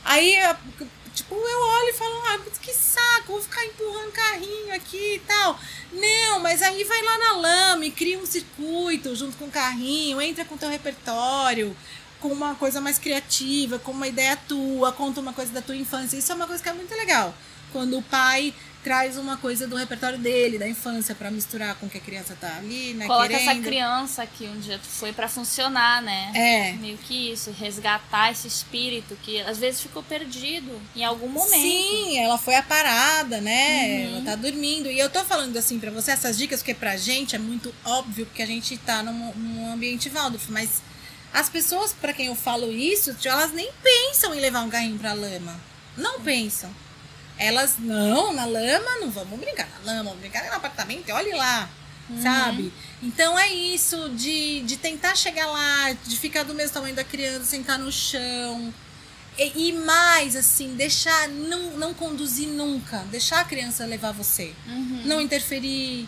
Aí tipo, eu olho e falo, ah, que saco, vou ficar empurrando carrinho aqui e tal. Não, mas aí vai lá na lama e cria um circuito junto com o carrinho, entra com o teu repertório, com uma coisa mais criativa, com uma ideia tua, conta uma coisa da tua infância. Isso é uma coisa que é muito legal. Quando o pai traz uma coisa do repertório dele, da infância, para misturar com o que a criança tá ali, né? Coloca querendo. essa criança que um dia foi para funcionar, né? É. Meio que isso, resgatar esse espírito que às vezes ficou perdido em algum momento. Sim, ela foi a parada, né? Uhum. Ela tá dormindo. E eu tô falando assim pra você essas dicas, porque pra gente é muito óbvio que a gente tá num, num ambiente Waldorf, mas as pessoas para quem eu falo isso, elas nem pensam em levar um carrinho pra lama. Não pensam. Elas, não, na lama, não vamos brincar na lama, vamos brincar no apartamento, olhe lá, sabe? Então é isso, de, de tentar chegar lá, de ficar do mesmo tamanho da criança, sentar no chão. E, e mais, assim, deixar, não, não conduzir nunca, deixar a criança levar você. Uhum. Não interferir,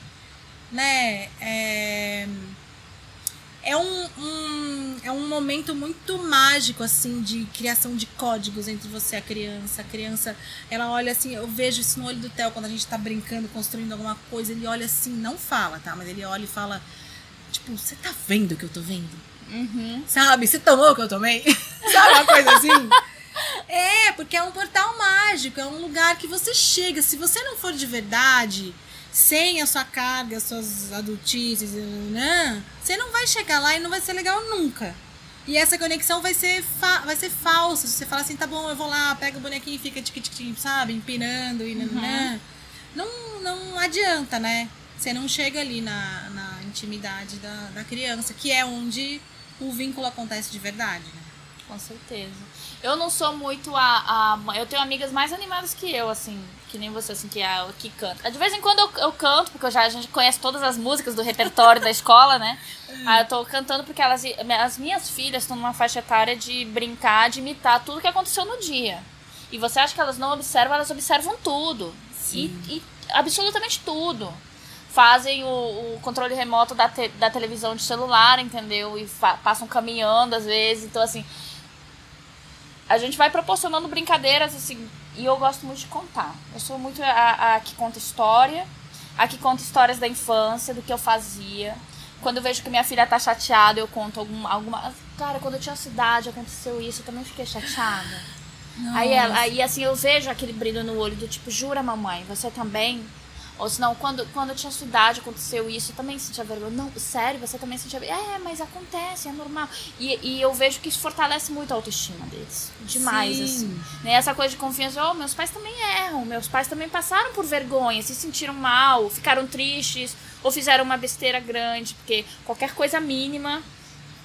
né? É, é um, um, é um momento muito mágico, assim, de criação de códigos entre você e a criança. A criança, ela olha assim, eu vejo isso no olho do Theo quando a gente tá brincando, construindo alguma coisa. Ele olha assim, não fala, tá? Mas ele olha e fala, tipo, você tá vendo o que eu tô vendo? Uhum. Sabe? Você tomou o que eu tomei? Sabe uma coisa assim? É, porque é um portal mágico, é um lugar que você chega. Se você não for de verdade, sem a sua carga, as suas adultices, né? Você não vai chegar lá e não vai ser legal nunca. E essa conexão vai ser, vai ser falsa. Se você fala assim, tá bom, eu vou lá, pega o bonequinho e fica tic tic tic, sabe? Empinando e nananã. Não, não adianta, né? Você não chega ali na, na intimidade da, da criança, que é onde o vínculo acontece de verdade, né? Com certeza. Eu não sou muito a, a. Eu tenho amigas mais animadas que eu, assim. Que nem você, assim, que é a que canta. De vez em quando eu, eu canto, porque eu já, a gente conhece todas as músicas do repertório da escola, né? Aí eu tô cantando porque elas, as minhas filhas estão numa faixa etária de brincar, de imitar tudo que aconteceu no dia. E você acha que elas não observam, elas observam tudo. E, e absolutamente tudo. Fazem o, o controle remoto da, te- da televisão de celular, entendeu? E passam caminhando às vezes. Então, assim, a gente vai proporcionando brincadeiras, assim, e eu gosto muito de contar. Eu sou muito a, a que conta história, a que conta histórias da infância, do que eu fazia. Quando eu vejo que minha filha tá chateada, eu conto algum, alguma. Cara, quando eu tinha cidade aconteceu isso, eu também fiquei chateada. Aí, ela, aí assim, eu vejo aquele brilho no olho do tipo, jura mamãe, você também? Ou senão, quando, quando eu tinha sua idade, aconteceu isso, eu também sentia vergonha. Não, sério, você também sentia vergonha. É, mas acontece, é normal. E, e eu vejo que isso fortalece muito a autoestima deles. Demais, Sim. assim. Né? Essa coisa de confiança, oh, meus pais também erram, meus pais também passaram por vergonha, se sentiram mal, ficaram tristes, ou fizeram uma besteira grande, porque qualquer coisa mínima,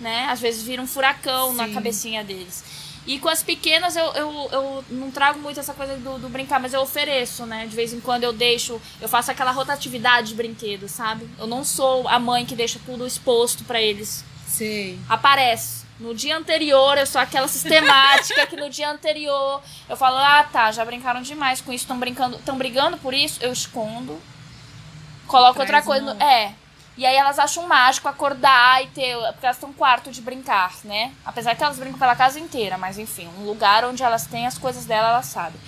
né, às vezes vira um furacão na Sim. cabecinha deles. E com as pequenas eu, eu, eu não trago muito essa coisa do, do brincar, mas eu ofereço, né? De vez em quando eu deixo, eu faço aquela rotatividade de brinquedos, sabe? Eu não sou a mãe que deixa tudo exposto pra eles. Sei. Aparece. No dia anterior, eu sou aquela sistemática que no dia anterior eu falo, ah tá, já brincaram demais com isso, estão brincando, estão brigando por isso, eu escondo. Coloco Traz outra coisa. no- É. E aí elas acham mágico acordar e ter. Porque elas têm um quarto de brincar, né? Apesar que elas brincam pela casa inteira, mas enfim, um lugar onde elas têm as coisas dela, elas sabem.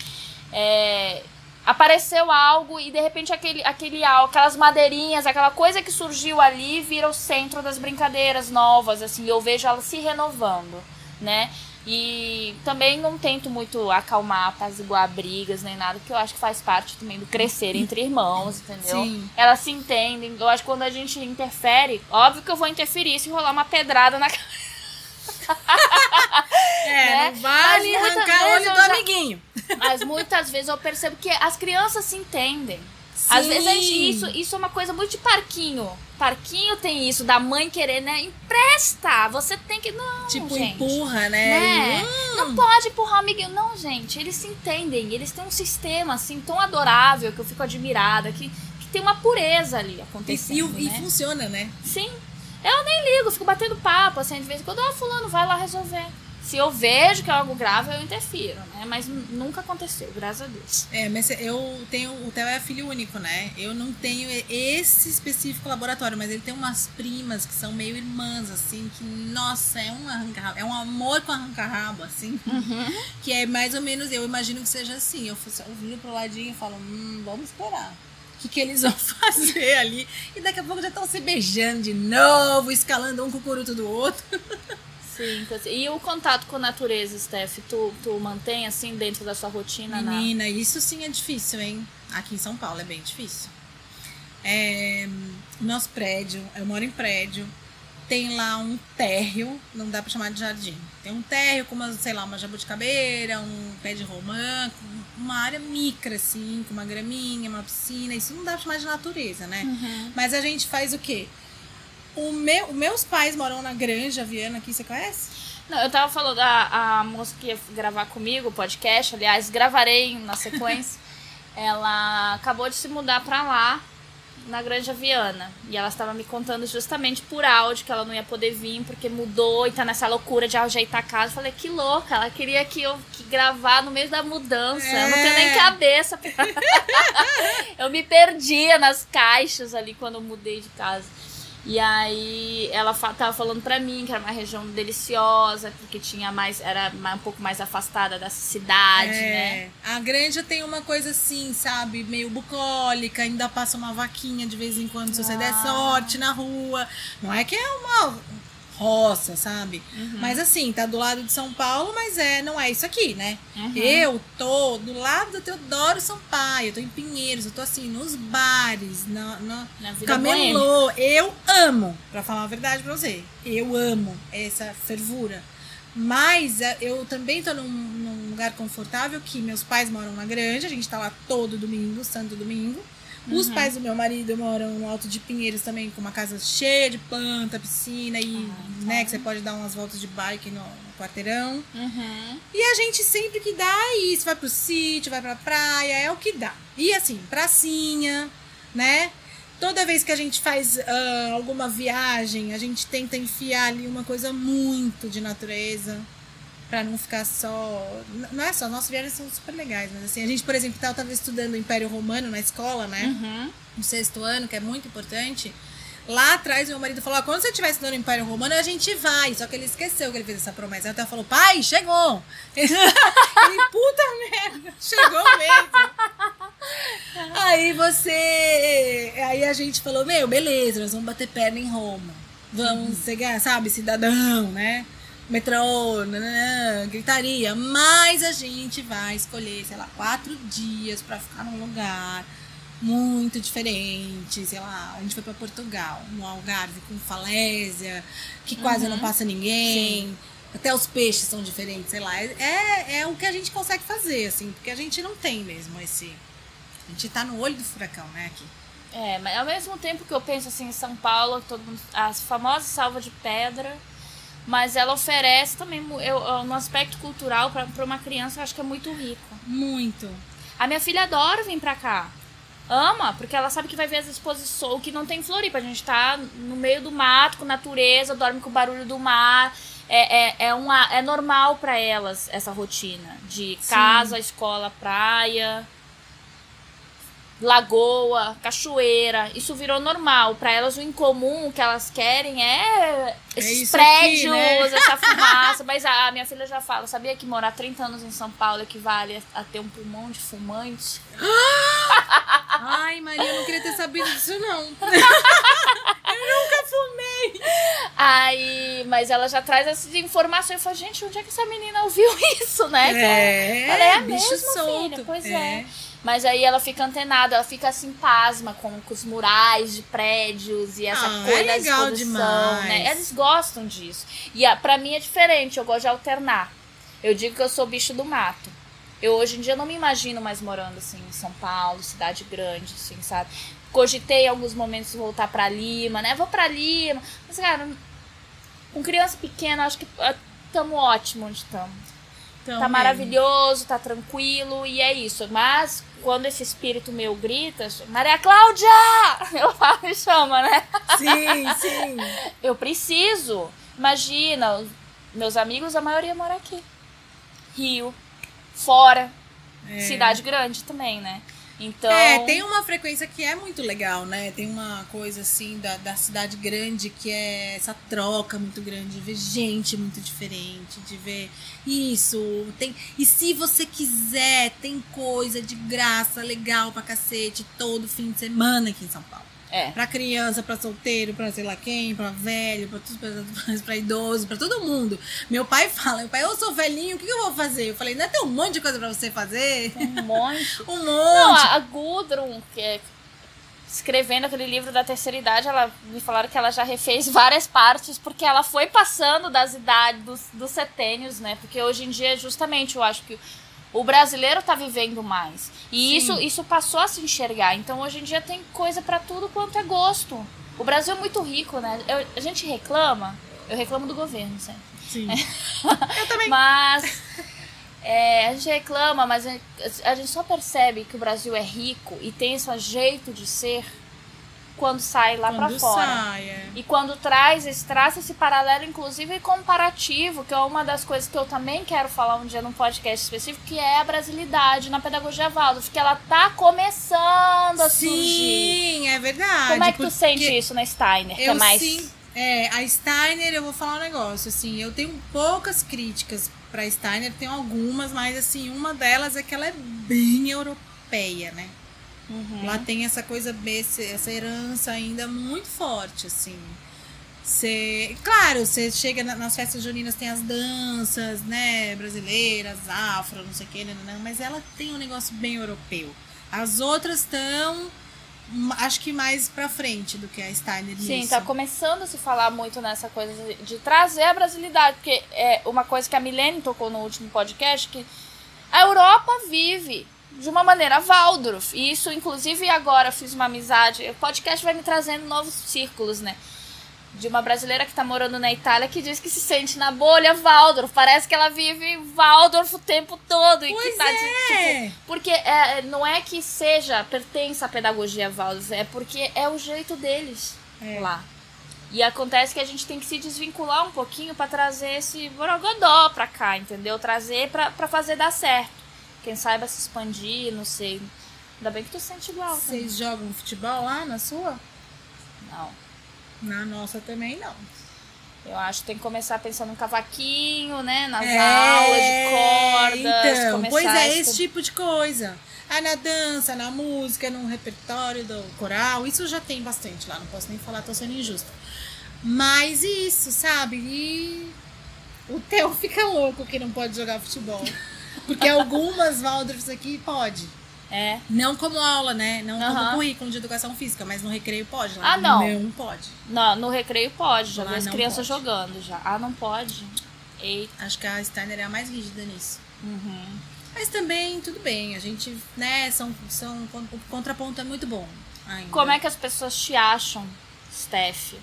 É, apareceu algo e de repente aquele, aquele aquelas madeirinhas, aquela coisa que surgiu ali vira o centro das brincadeiras novas, assim, eu vejo elas se renovando, né? E também não tento muito acalmar, apaziguar brigas nem nada, porque eu acho que faz parte também do crescer entre irmãos, entendeu? Sim. Elas se entendem. Eu acho que quando a gente interfere, óbvio que eu vou interferir se rolar uma pedrada na É, Né? não vale arrancar o olho do já- amiguinho. Mas muitas vezes eu percebo que as crianças se entendem. Às vezes a gente, Sim. isso, isso é uma coisa muito de parquinho. Parquinho tem isso, da mãe querer, né? Empresta! Você tem que. Não, Tipo, gente. empurra, né? Né? Não pode empurrar o amiguinho. Não, gente, eles se entendem. Eles têm um sistema, assim, tão adorável que eu fico admirada, que, que tem uma pureza ali E, acontecendo. e, e né? funciona, né? Sim. Eu nem ligo, fico batendo papo, assim, de vez em quando, ah, fulano, vai lá resolver. Se eu vejo que é algo grave, eu interfiro, né? Mas nunca aconteceu, graças a Deus. É, mas eu tenho. O Theo é filho único, né? Eu não tenho esse específico laboratório, mas ele tem umas primas que são meio irmãs, assim, que, nossa, é um arranca é um amor com arranca-rabo, assim. Uhum. Que é mais ou menos, eu imagino que seja assim. Eu, eu viro pro ladinho e falo, hum, vamos esperar que, que eles vão fazer ali. E daqui a pouco já estão se beijando de novo, escalando um cucuruto do outro. Sim, e o contato com a natureza, Steph, tu, tu mantém assim dentro da sua rotina? Menina, na... isso sim é difícil, hein? Aqui em São Paulo é bem difícil. É, nosso prédio, eu moro em prédio, tem lá um térreo, não dá para chamar de jardim. Tem um térreo com uma, sei lá, uma jabuticabeira, um pé de romã, uma área micra, assim, com uma graminha, uma piscina. Isso não dá pra chamar de natureza, né? Uhum. Mas a gente faz o quê? O meu, meus pais moram na Granja Viana aqui, você conhece? Não, eu tava falando, a, a moça que ia gravar comigo o podcast, aliás, gravarei na sequência. ela acabou de se mudar pra lá na Granja Viana. E ela estava me contando justamente por áudio que ela não ia poder vir porque mudou e tá nessa loucura de ajeitar a casa. Eu falei, que louca, ela queria que eu que gravar no meio da mudança. É. Eu não tenho nem é. cabeça. Pra... eu me perdia nas caixas ali quando eu mudei de casa. E aí ela tava falando pra mim que era uma região deliciosa, porque tinha mais, era um pouco mais afastada da cidade, é, né? A granja tem uma coisa assim, sabe, meio bucólica, ainda passa uma vaquinha de vez em quando, se ah. você der ah. sorte na rua. Não é que é uma roça, sabe? Uhum. Mas assim, tá do lado de São Paulo, mas é, não é isso aqui, né? Uhum. Eu tô do lado do Teodoro Sampaio, eu tô em Pinheiros, eu tô assim, nos bares, na, na, na camelô. Eu amo, pra falar a verdade pra você, eu amo essa fervura. Mas é, eu também tô num, num lugar confortável que meus pais moram na granja, a gente tá lá todo domingo, santo domingo. Os uhum. pais do meu marido moram no Alto de Pinheiros também, com uma casa cheia de planta, piscina e, ah, né, que você pode dar umas voltas de bike no, no quarteirão. Uhum. E a gente sempre que dá é isso, vai pro sítio, vai pra praia, é o que dá. E assim, pracinha, né? Toda vez que a gente faz uh, alguma viagem, a gente tenta enfiar ali uma coisa muito de natureza para não ficar só. Não é só, nossas viagens são super legais, mas assim, a gente, por exemplo, estava estudando o Império Romano na escola, né? Uhum. No sexto ano, que é muito importante. Lá atrás, meu marido falou: ah, quando você estiver estudando o Império Romano, a gente vai. Só que ele esqueceu que ele fez essa promessa. Aí até falou: pai, chegou! ele, puta merda, chegou mesmo. aí você. Aí a gente falou: meu, beleza, nós vamos bater perna em Roma. Vamos uhum. ser, sabe, cidadão, né? Metrô, nananã, gritaria, mas a gente vai escolher, sei lá, quatro dias para ficar num lugar muito diferente, sei lá, a gente foi para Portugal, no Algarve com falésia, que quase uhum. não passa ninguém. Sim. Até os peixes são diferentes, sei lá. É, é o que a gente consegue fazer, assim, porque a gente não tem mesmo esse. A gente tá no olho do furacão, né, aqui. É, mas ao mesmo tempo que eu penso assim em São Paulo, todo mundo, as famosas salvas de pedra, mas ela oferece também eu, no aspecto cultural para uma criança eu acho que é muito rico. Muito. A minha filha adora vir para cá. Ama porque ela sabe que vai ver as exposições que não tem Floripa. A gente tá no meio do mato com natureza dorme com o barulho do mar. É, é, é, uma, é normal para elas essa rotina de casa Sim. escola praia lagoa, cachoeira. Isso virou normal. Para elas, o incomum que elas querem é esses é prédios, aqui, né? essa fumaça. Mas a minha filha já fala: sabia que morar 30 anos em São Paulo equivale a ter um pulmão de fumante? Ai, Maria, eu não queria ter sabido disso, não. eu nunca fumei. Aí, mas ela já traz essas informações. Eu falo, gente, onde é que essa menina ouviu isso, né? É, ela é a bicho mesma, solto. Filha. Pois é. é. Mas aí ela fica antenada, ela fica assim, pasma com, com os murais de prédios e essa ah, coisa é da exposição, demais. né? Eles gostam disso. E a, pra mim é diferente, eu gosto de alternar. Eu digo que eu sou bicho do mato. Eu hoje em dia não me imagino mais morando assim em São Paulo, cidade grande, assim, sabe? Cogitei em alguns momentos voltar para Lima, né? Vou para Lima. Mas, cara, com criança pequena, acho que estamos ah, ótimo onde estamos. Tá maravilhoso, tá tranquilo e é isso. Mas quando esse espírito meu grita, Maria Cláudia! Eu falo e chama, né? Sim, sim. Eu preciso. Imagina, meus amigos, a maioria mora aqui. Rio, fora, É. cidade grande também, né? Então. É, tem uma frequência que é muito legal, né? Tem uma coisa assim da, da cidade grande que é essa troca muito grande, de ver gente muito diferente, de ver isso. Tem, e se você quiser, tem coisa de graça, legal pra cacete, todo fim de semana aqui em São Paulo. É. Pra criança, pra solteiro, pra sei lá quem, pra velho, pra, tudo, pra, pra idoso, pra todo mundo. Meu pai fala, meu pai, eu sou velhinho, o que, que eu vou fazer? Eu falei, não é tem um monte de coisa pra você fazer? Um monte. Um monte. Não, a a Gudrun, que é escrevendo aquele livro da terceira idade, ela me falaram que ela já refez várias partes, porque ela foi passando das idades, dos, dos setênios, né? Porque hoje em dia, justamente, eu acho que o brasileiro tá vivendo mais. E Sim. isso, isso passou a se enxergar. Então, hoje em dia tem coisa pra tudo quanto é gosto. O Brasil é muito rico, né? Eu- a gente reclama, eu reclamo do governo, sempre. Sim. eu também. Mas é, a gente reclama, mas a gente só percebe que o Brasil é rico e tem esse jeito de ser quando sai lá pra Quando fora. sai, é. E quando traz esse, traça esse paralelo, inclusive comparativo, que é uma das coisas que eu também quero falar um dia num podcast específico, que é a brasilidade na pedagogia Waldorf, que ela tá começando a surgir. Sim, é verdade. Como é que tu sente isso na Steiner? Que é Eu mais. sim. É, a Steiner, eu vou falar um negócio, assim, eu tenho poucas críticas pra Steiner, tenho algumas, mas assim, uma delas é que ela é bem europeia, né? Uhum. Lá tem essa coisa, essa herança ainda muito forte, assim. Cê, claro, você chega na- nas festas juninas, tem as danças, né, brasileiras, afro, não sei o que, né, né, mas ela tem um negócio bem europeu. As outras estão, acho que mais pra frente do que a Steiner Sim, nisso. tá começando a se falar muito nessa coisa de, de trazer a brasilidade, porque é uma coisa que a Milene tocou no último podcast, que a Europa vive de uma maneira Waldorf, e isso, inclusive, agora eu fiz uma amizade, o podcast vai me trazendo novos círculos, né? De uma brasileira que tá morando na Itália que diz que se sente na bolha Waldorf, parece que ela vive Waldorf o tempo todo, e Pois que tá, de- tipo, é. porque é, não é que seja, pertence à pedagogia Waldorf, é porque é o jeito deles É. lá. E acontece que a gente tem que se desvincular um pouquinho pra trazer esse borogodó pra cá, entendeu? Trazer pra fazer dar certo. Quem saiba se expandir, não sei. Ainda bem que tu sente igual. também. Vocês jogam futebol lá na sua? Não. Na nossa também não. Eu acho que tem que começar pensando no cavaquinho, né? Nas É, aulas de cordas. Então, pois é, esse tipo de coisa. Ah, na dança, na música, no repertório do coral, isso já tem bastante lá, não posso nem falar, tô sendo injusta. Mas isso, sabe? E o Theo fica louco que não pode jogar futebol. Porque algumas Waldorfs aqui pode. É. Não como aula, né? Não Aham. como currículo de educação física, mas no recreio pode. Lá Ah, não. Não pode. No, no recreio pode, já vi as não crianças pode. jogando já. Ah, não pode? Eita. Acho que a Steiner é a mais rígida nisso. Uhum. Mas também, tudo bem. A gente, né, são, são, o contraponto é muito bom. Ainda. Como é que as pessoas te acham, Steph?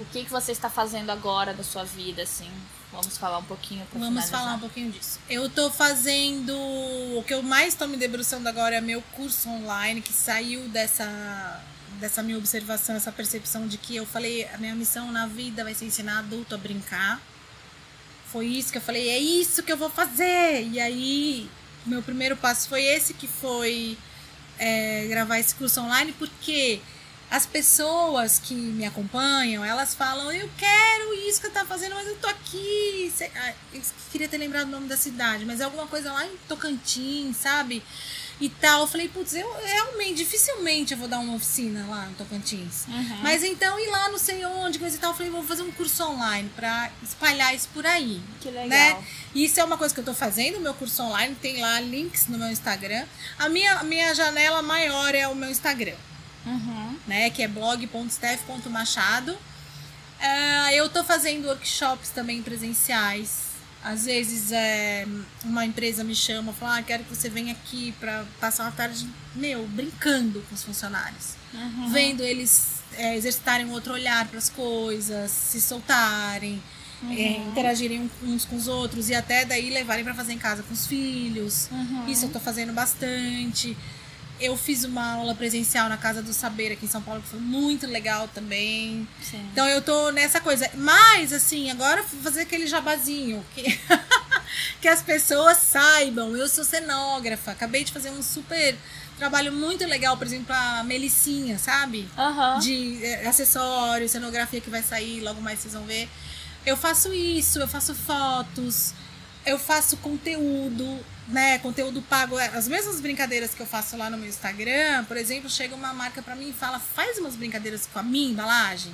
O que, que você está fazendo agora da sua vida, assim? Vamos falar um pouquinho pra Vamos finalizar. falar um pouquinho disso. Eu tô fazendo. O que eu mais tô me debruçando agora é meu curso online, que saiu dessa, dessa minha observação, essa percepção de que eu falei, a minha missão na vida vai ser ensinar adulto a brincar. Foi isso que eu falei, é isso que eu vou fazer. E aí, meu primeiro passo foi esse, que foi é, gravar esse curso online, porque as pessoas que me acompanham, elas falam, eu quero isso que eu tá fazendo, mas eu tô aqui. Ah, Eu queria ter lembrado o nome da cidade, mas é alguma coisa lá em Tocantins, sabe? E tal. Eu falei, putz, eu realmente, dificilmente eu vou dar uma oficina lá em Tocantins. Uhum. Mas então ir lá não sei onde, coisa e tal, eu falei, vou fazer um curso online pra espalhar isso por aí. Que legal. Né? Isso é uma coisa que eu tô fazendo, meu curso online, tem lá links no meu Instagram. A minha, minha janela maior é o meu Instagram Uhum. Né? Que é blog.steph.machado. Ah, eu tô fazendo workshops também presenciais. Às vezes é, uma empresa me chama, fala, ah, quero que você venha aqui para passar uma tarde, meu, brincando com os funcionários. Uhum. Vendo eles é, exercitarem um outro olhar para as coisas, se soltarem, é, interagirem uns com os outros e até daí levarem para fazer em casa com os filhos. Uhum. Isso eu tô fazendo bastante. Eu fiz uma aula presencial na Casa do Saber aqui em São Paulo, que foi muito legal também. Sim. Então eu tô nessa coisa. Mas, assim, agora vou fazer aquele jabazinho. Que, que as pessoas saibam. Eu sou cenógrafa. Acabei de fazer um super trabalho muito legal, por exemplo, a Melicinha, sabe? Aham. de eh, acessórios, cenografia que vai sair, logo mais vocês vão ver. Eu faço isso, eu faço fotos, eu faço conteúdo, né? Conteúdo pago. É, As mesmas brincadeiras que eu faço lá no meu Instagram, por exemplo, chega uma marca pra mim e fala: faz umas brincadeiras com a minha embalagem,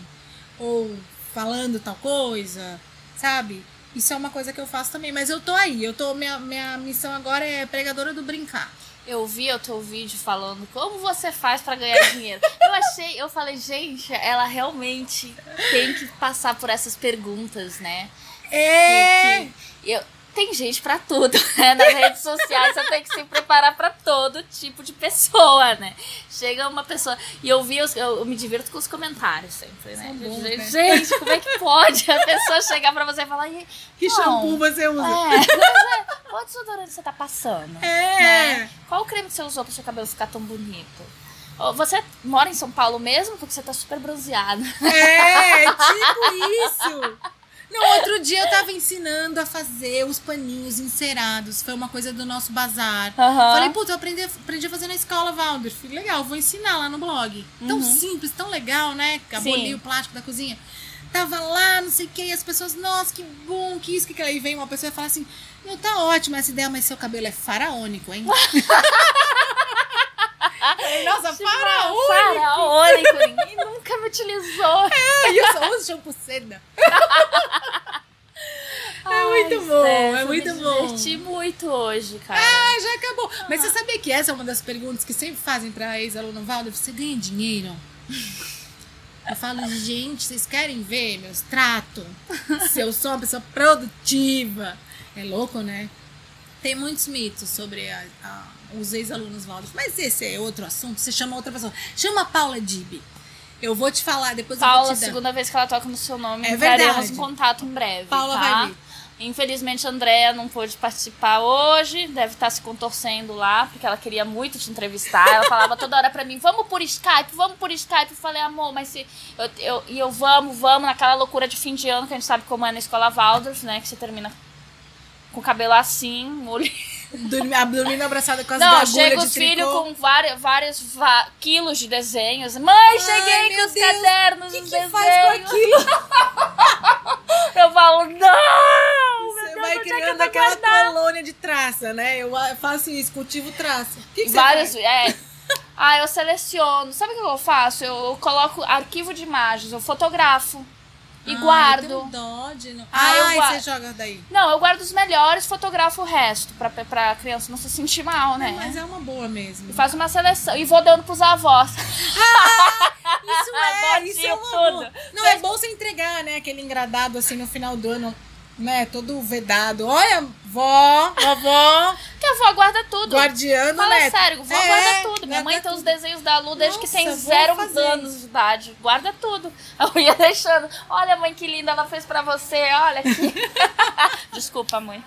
ou falando tal coisa, sabe? Isso é uma coisa que eu faço também, mas eu tô aí, eu tô minha, minha missão agora é pregadora do brincar. Eu vi o teu vídeo falando como você faz pra ganhar dinheiro. Eu achei, eu falei, gente, ela realmente tem que passar por essas perguntas, né? É, Que- que eu, tem gente pra tudo, né? Nas redes sociais você tem que se preparar pra todo tipo de pessoa, né? Chega uma pessoa. E eu vi, eu, eu me divirto com os comentários sempre, né? Bons, gente, né? gente, como é que pode a pessoa chegar pra você e falar. "E- que não, shampoo você usa? É, é, qual desodorante você tá passando? É. né? Qual creme que você usou pro seu cabelo ficar tão bonito? Você mora em São Paulo mesmo? Porque você tá super bronzeado. É, tipo isso. No outro dia eu tava ensinando a fazer os paninhos encerados. Foi uma coisa do nosso bazar. Aham. Falei, puta, eu aprendi, aprendi a fazer na escola. Falei, legal, vou ensinar lá no blog. Tão simples, tão legal, né? Aboli o plástico da cozinha. Tava lá, não sei o que, e as pessoas, nossa, que bom, que isso, que aquilo. Aí vem uma pessoa e fala assim, meu, tá ótimo essa ideia, mas seu cabelo é faraônico, hein? Nossa, faraônico! Faraônico. Ninguém nunca me utilizou. E eu só uso shampoo seda. É muito bom, Steph, é muito me bom. diverti muito hoje, cara. Ah, já acabou. Mas você sabia que essa é uma das perguntas que sempre fazem pra ex-aluno Valder? Você ganha dinheiro? Eu falo, gente, vocês querem ver meus tratos? Se eu sou uma pessoa produtiva. É louco, né? Tem muitos mitos sobre a- a- os ex-alunos Valder. Mas esse é outro assunto. Você chama outra pessoa. Chama a Paula Dib. Eu vou te falar, depois eu Paula, vou te dar. segunda vez que ela toca no seu nome, É verdade. em contato em breve. Paula tá? vai vir. Infelizmente, a Andrea não pôde participar hoje, deve estar se contorcendo lá, porque ela queria muito te entrevistar. Ela falava toda hora pra mim: vamos por Skype, vamos por Skype. Eu falei, amor, mas se. Eu, eu, e eu vamos, vamos, naquela loucura de fim de ano que a gente sabe como é na escola Waldorf, né? Que você termina com o cabelo assim, olho. Dormi- a- Dormindo abraçada com as Não, chega tricô. filhos com vários, vários va- quilos de desenhos. Mãe, cheguei Ai, com os Deus, cadernos, O que, os que desenhos. faz com aquilo? Eu falo, não! Você Deus, vai é criando vou aquela guardar? colônia de traça, né? Eu ah, faço isso, cultivo traço. O que, que Vários, você é. Ah, eu seleciono. Sabe o que eu faço? Eu, eu coloco arquivo de imagens, eu fotografo e faz? guardo. Ah, tem um dó de não... Ah, eu Ai, guardo. você joga daí. Não, eu guardo os melhores, fotografo o resto, pra, pra criança não se sentir mal, né? Mas é uma boa mesmo. E faço uma seleção e vou dando pros avós. Isso é, isso é uma tudo. Não, é bom você entregar, né? Aquele engradado assim no final do ano, né? Todo vedado. Olha, vó, vovó, avó guarda tudo. guardiano, Fala né? sério, vó É, guarda tudo. Minha guarda mãe tem os tudo. desenhos da Lu desde que tem Nossa, zero anos isso. de idade. Guarda tudo. Eu ia deixando. Olha, mãe, que linda ela fez pra você. Olha aqui. Desculpa, mãe.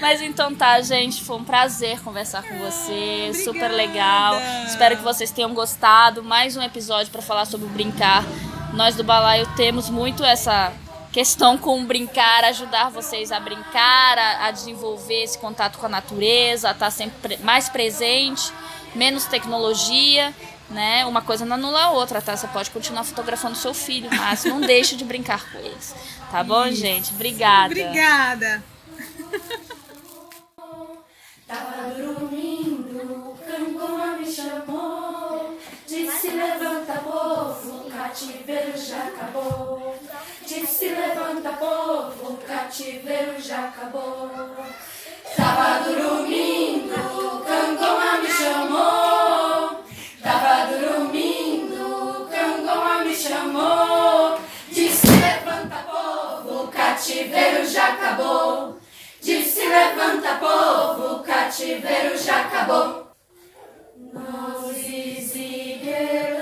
Mas então tá, gente. Foi um prazer conversar com você. obrigada. Super legal. Espero que vocês tenham gostado. Mais um episódio pra falar sobre brincar. Nós do Balaio temos muito essa questão com brincar, ajudar vocês a brincar, a, a desenvolver esse contato com a natureza, a estar sempre pre- mais presente, menos tecnologia, né? Uma coisa não anula a outra, tá? Você pode continuar fotografando seu filho, mas não deixe de brincar com eles. Tá bom, gente? Obrigada. Obrigada. Tava dormindo, o Diz se levanta, povo, o cativeiro já acabou. Diz se levanta, povo, o cativeiro já acabou. Sábado, domingo, Cangoma me chamou. Sábado, domingo, Cangoma me chamou. Diz se levanta, povo, o cativeiro já acabou. Diz se levanta, povo, o cativeiro já acabou. Nós existimos. Yeah.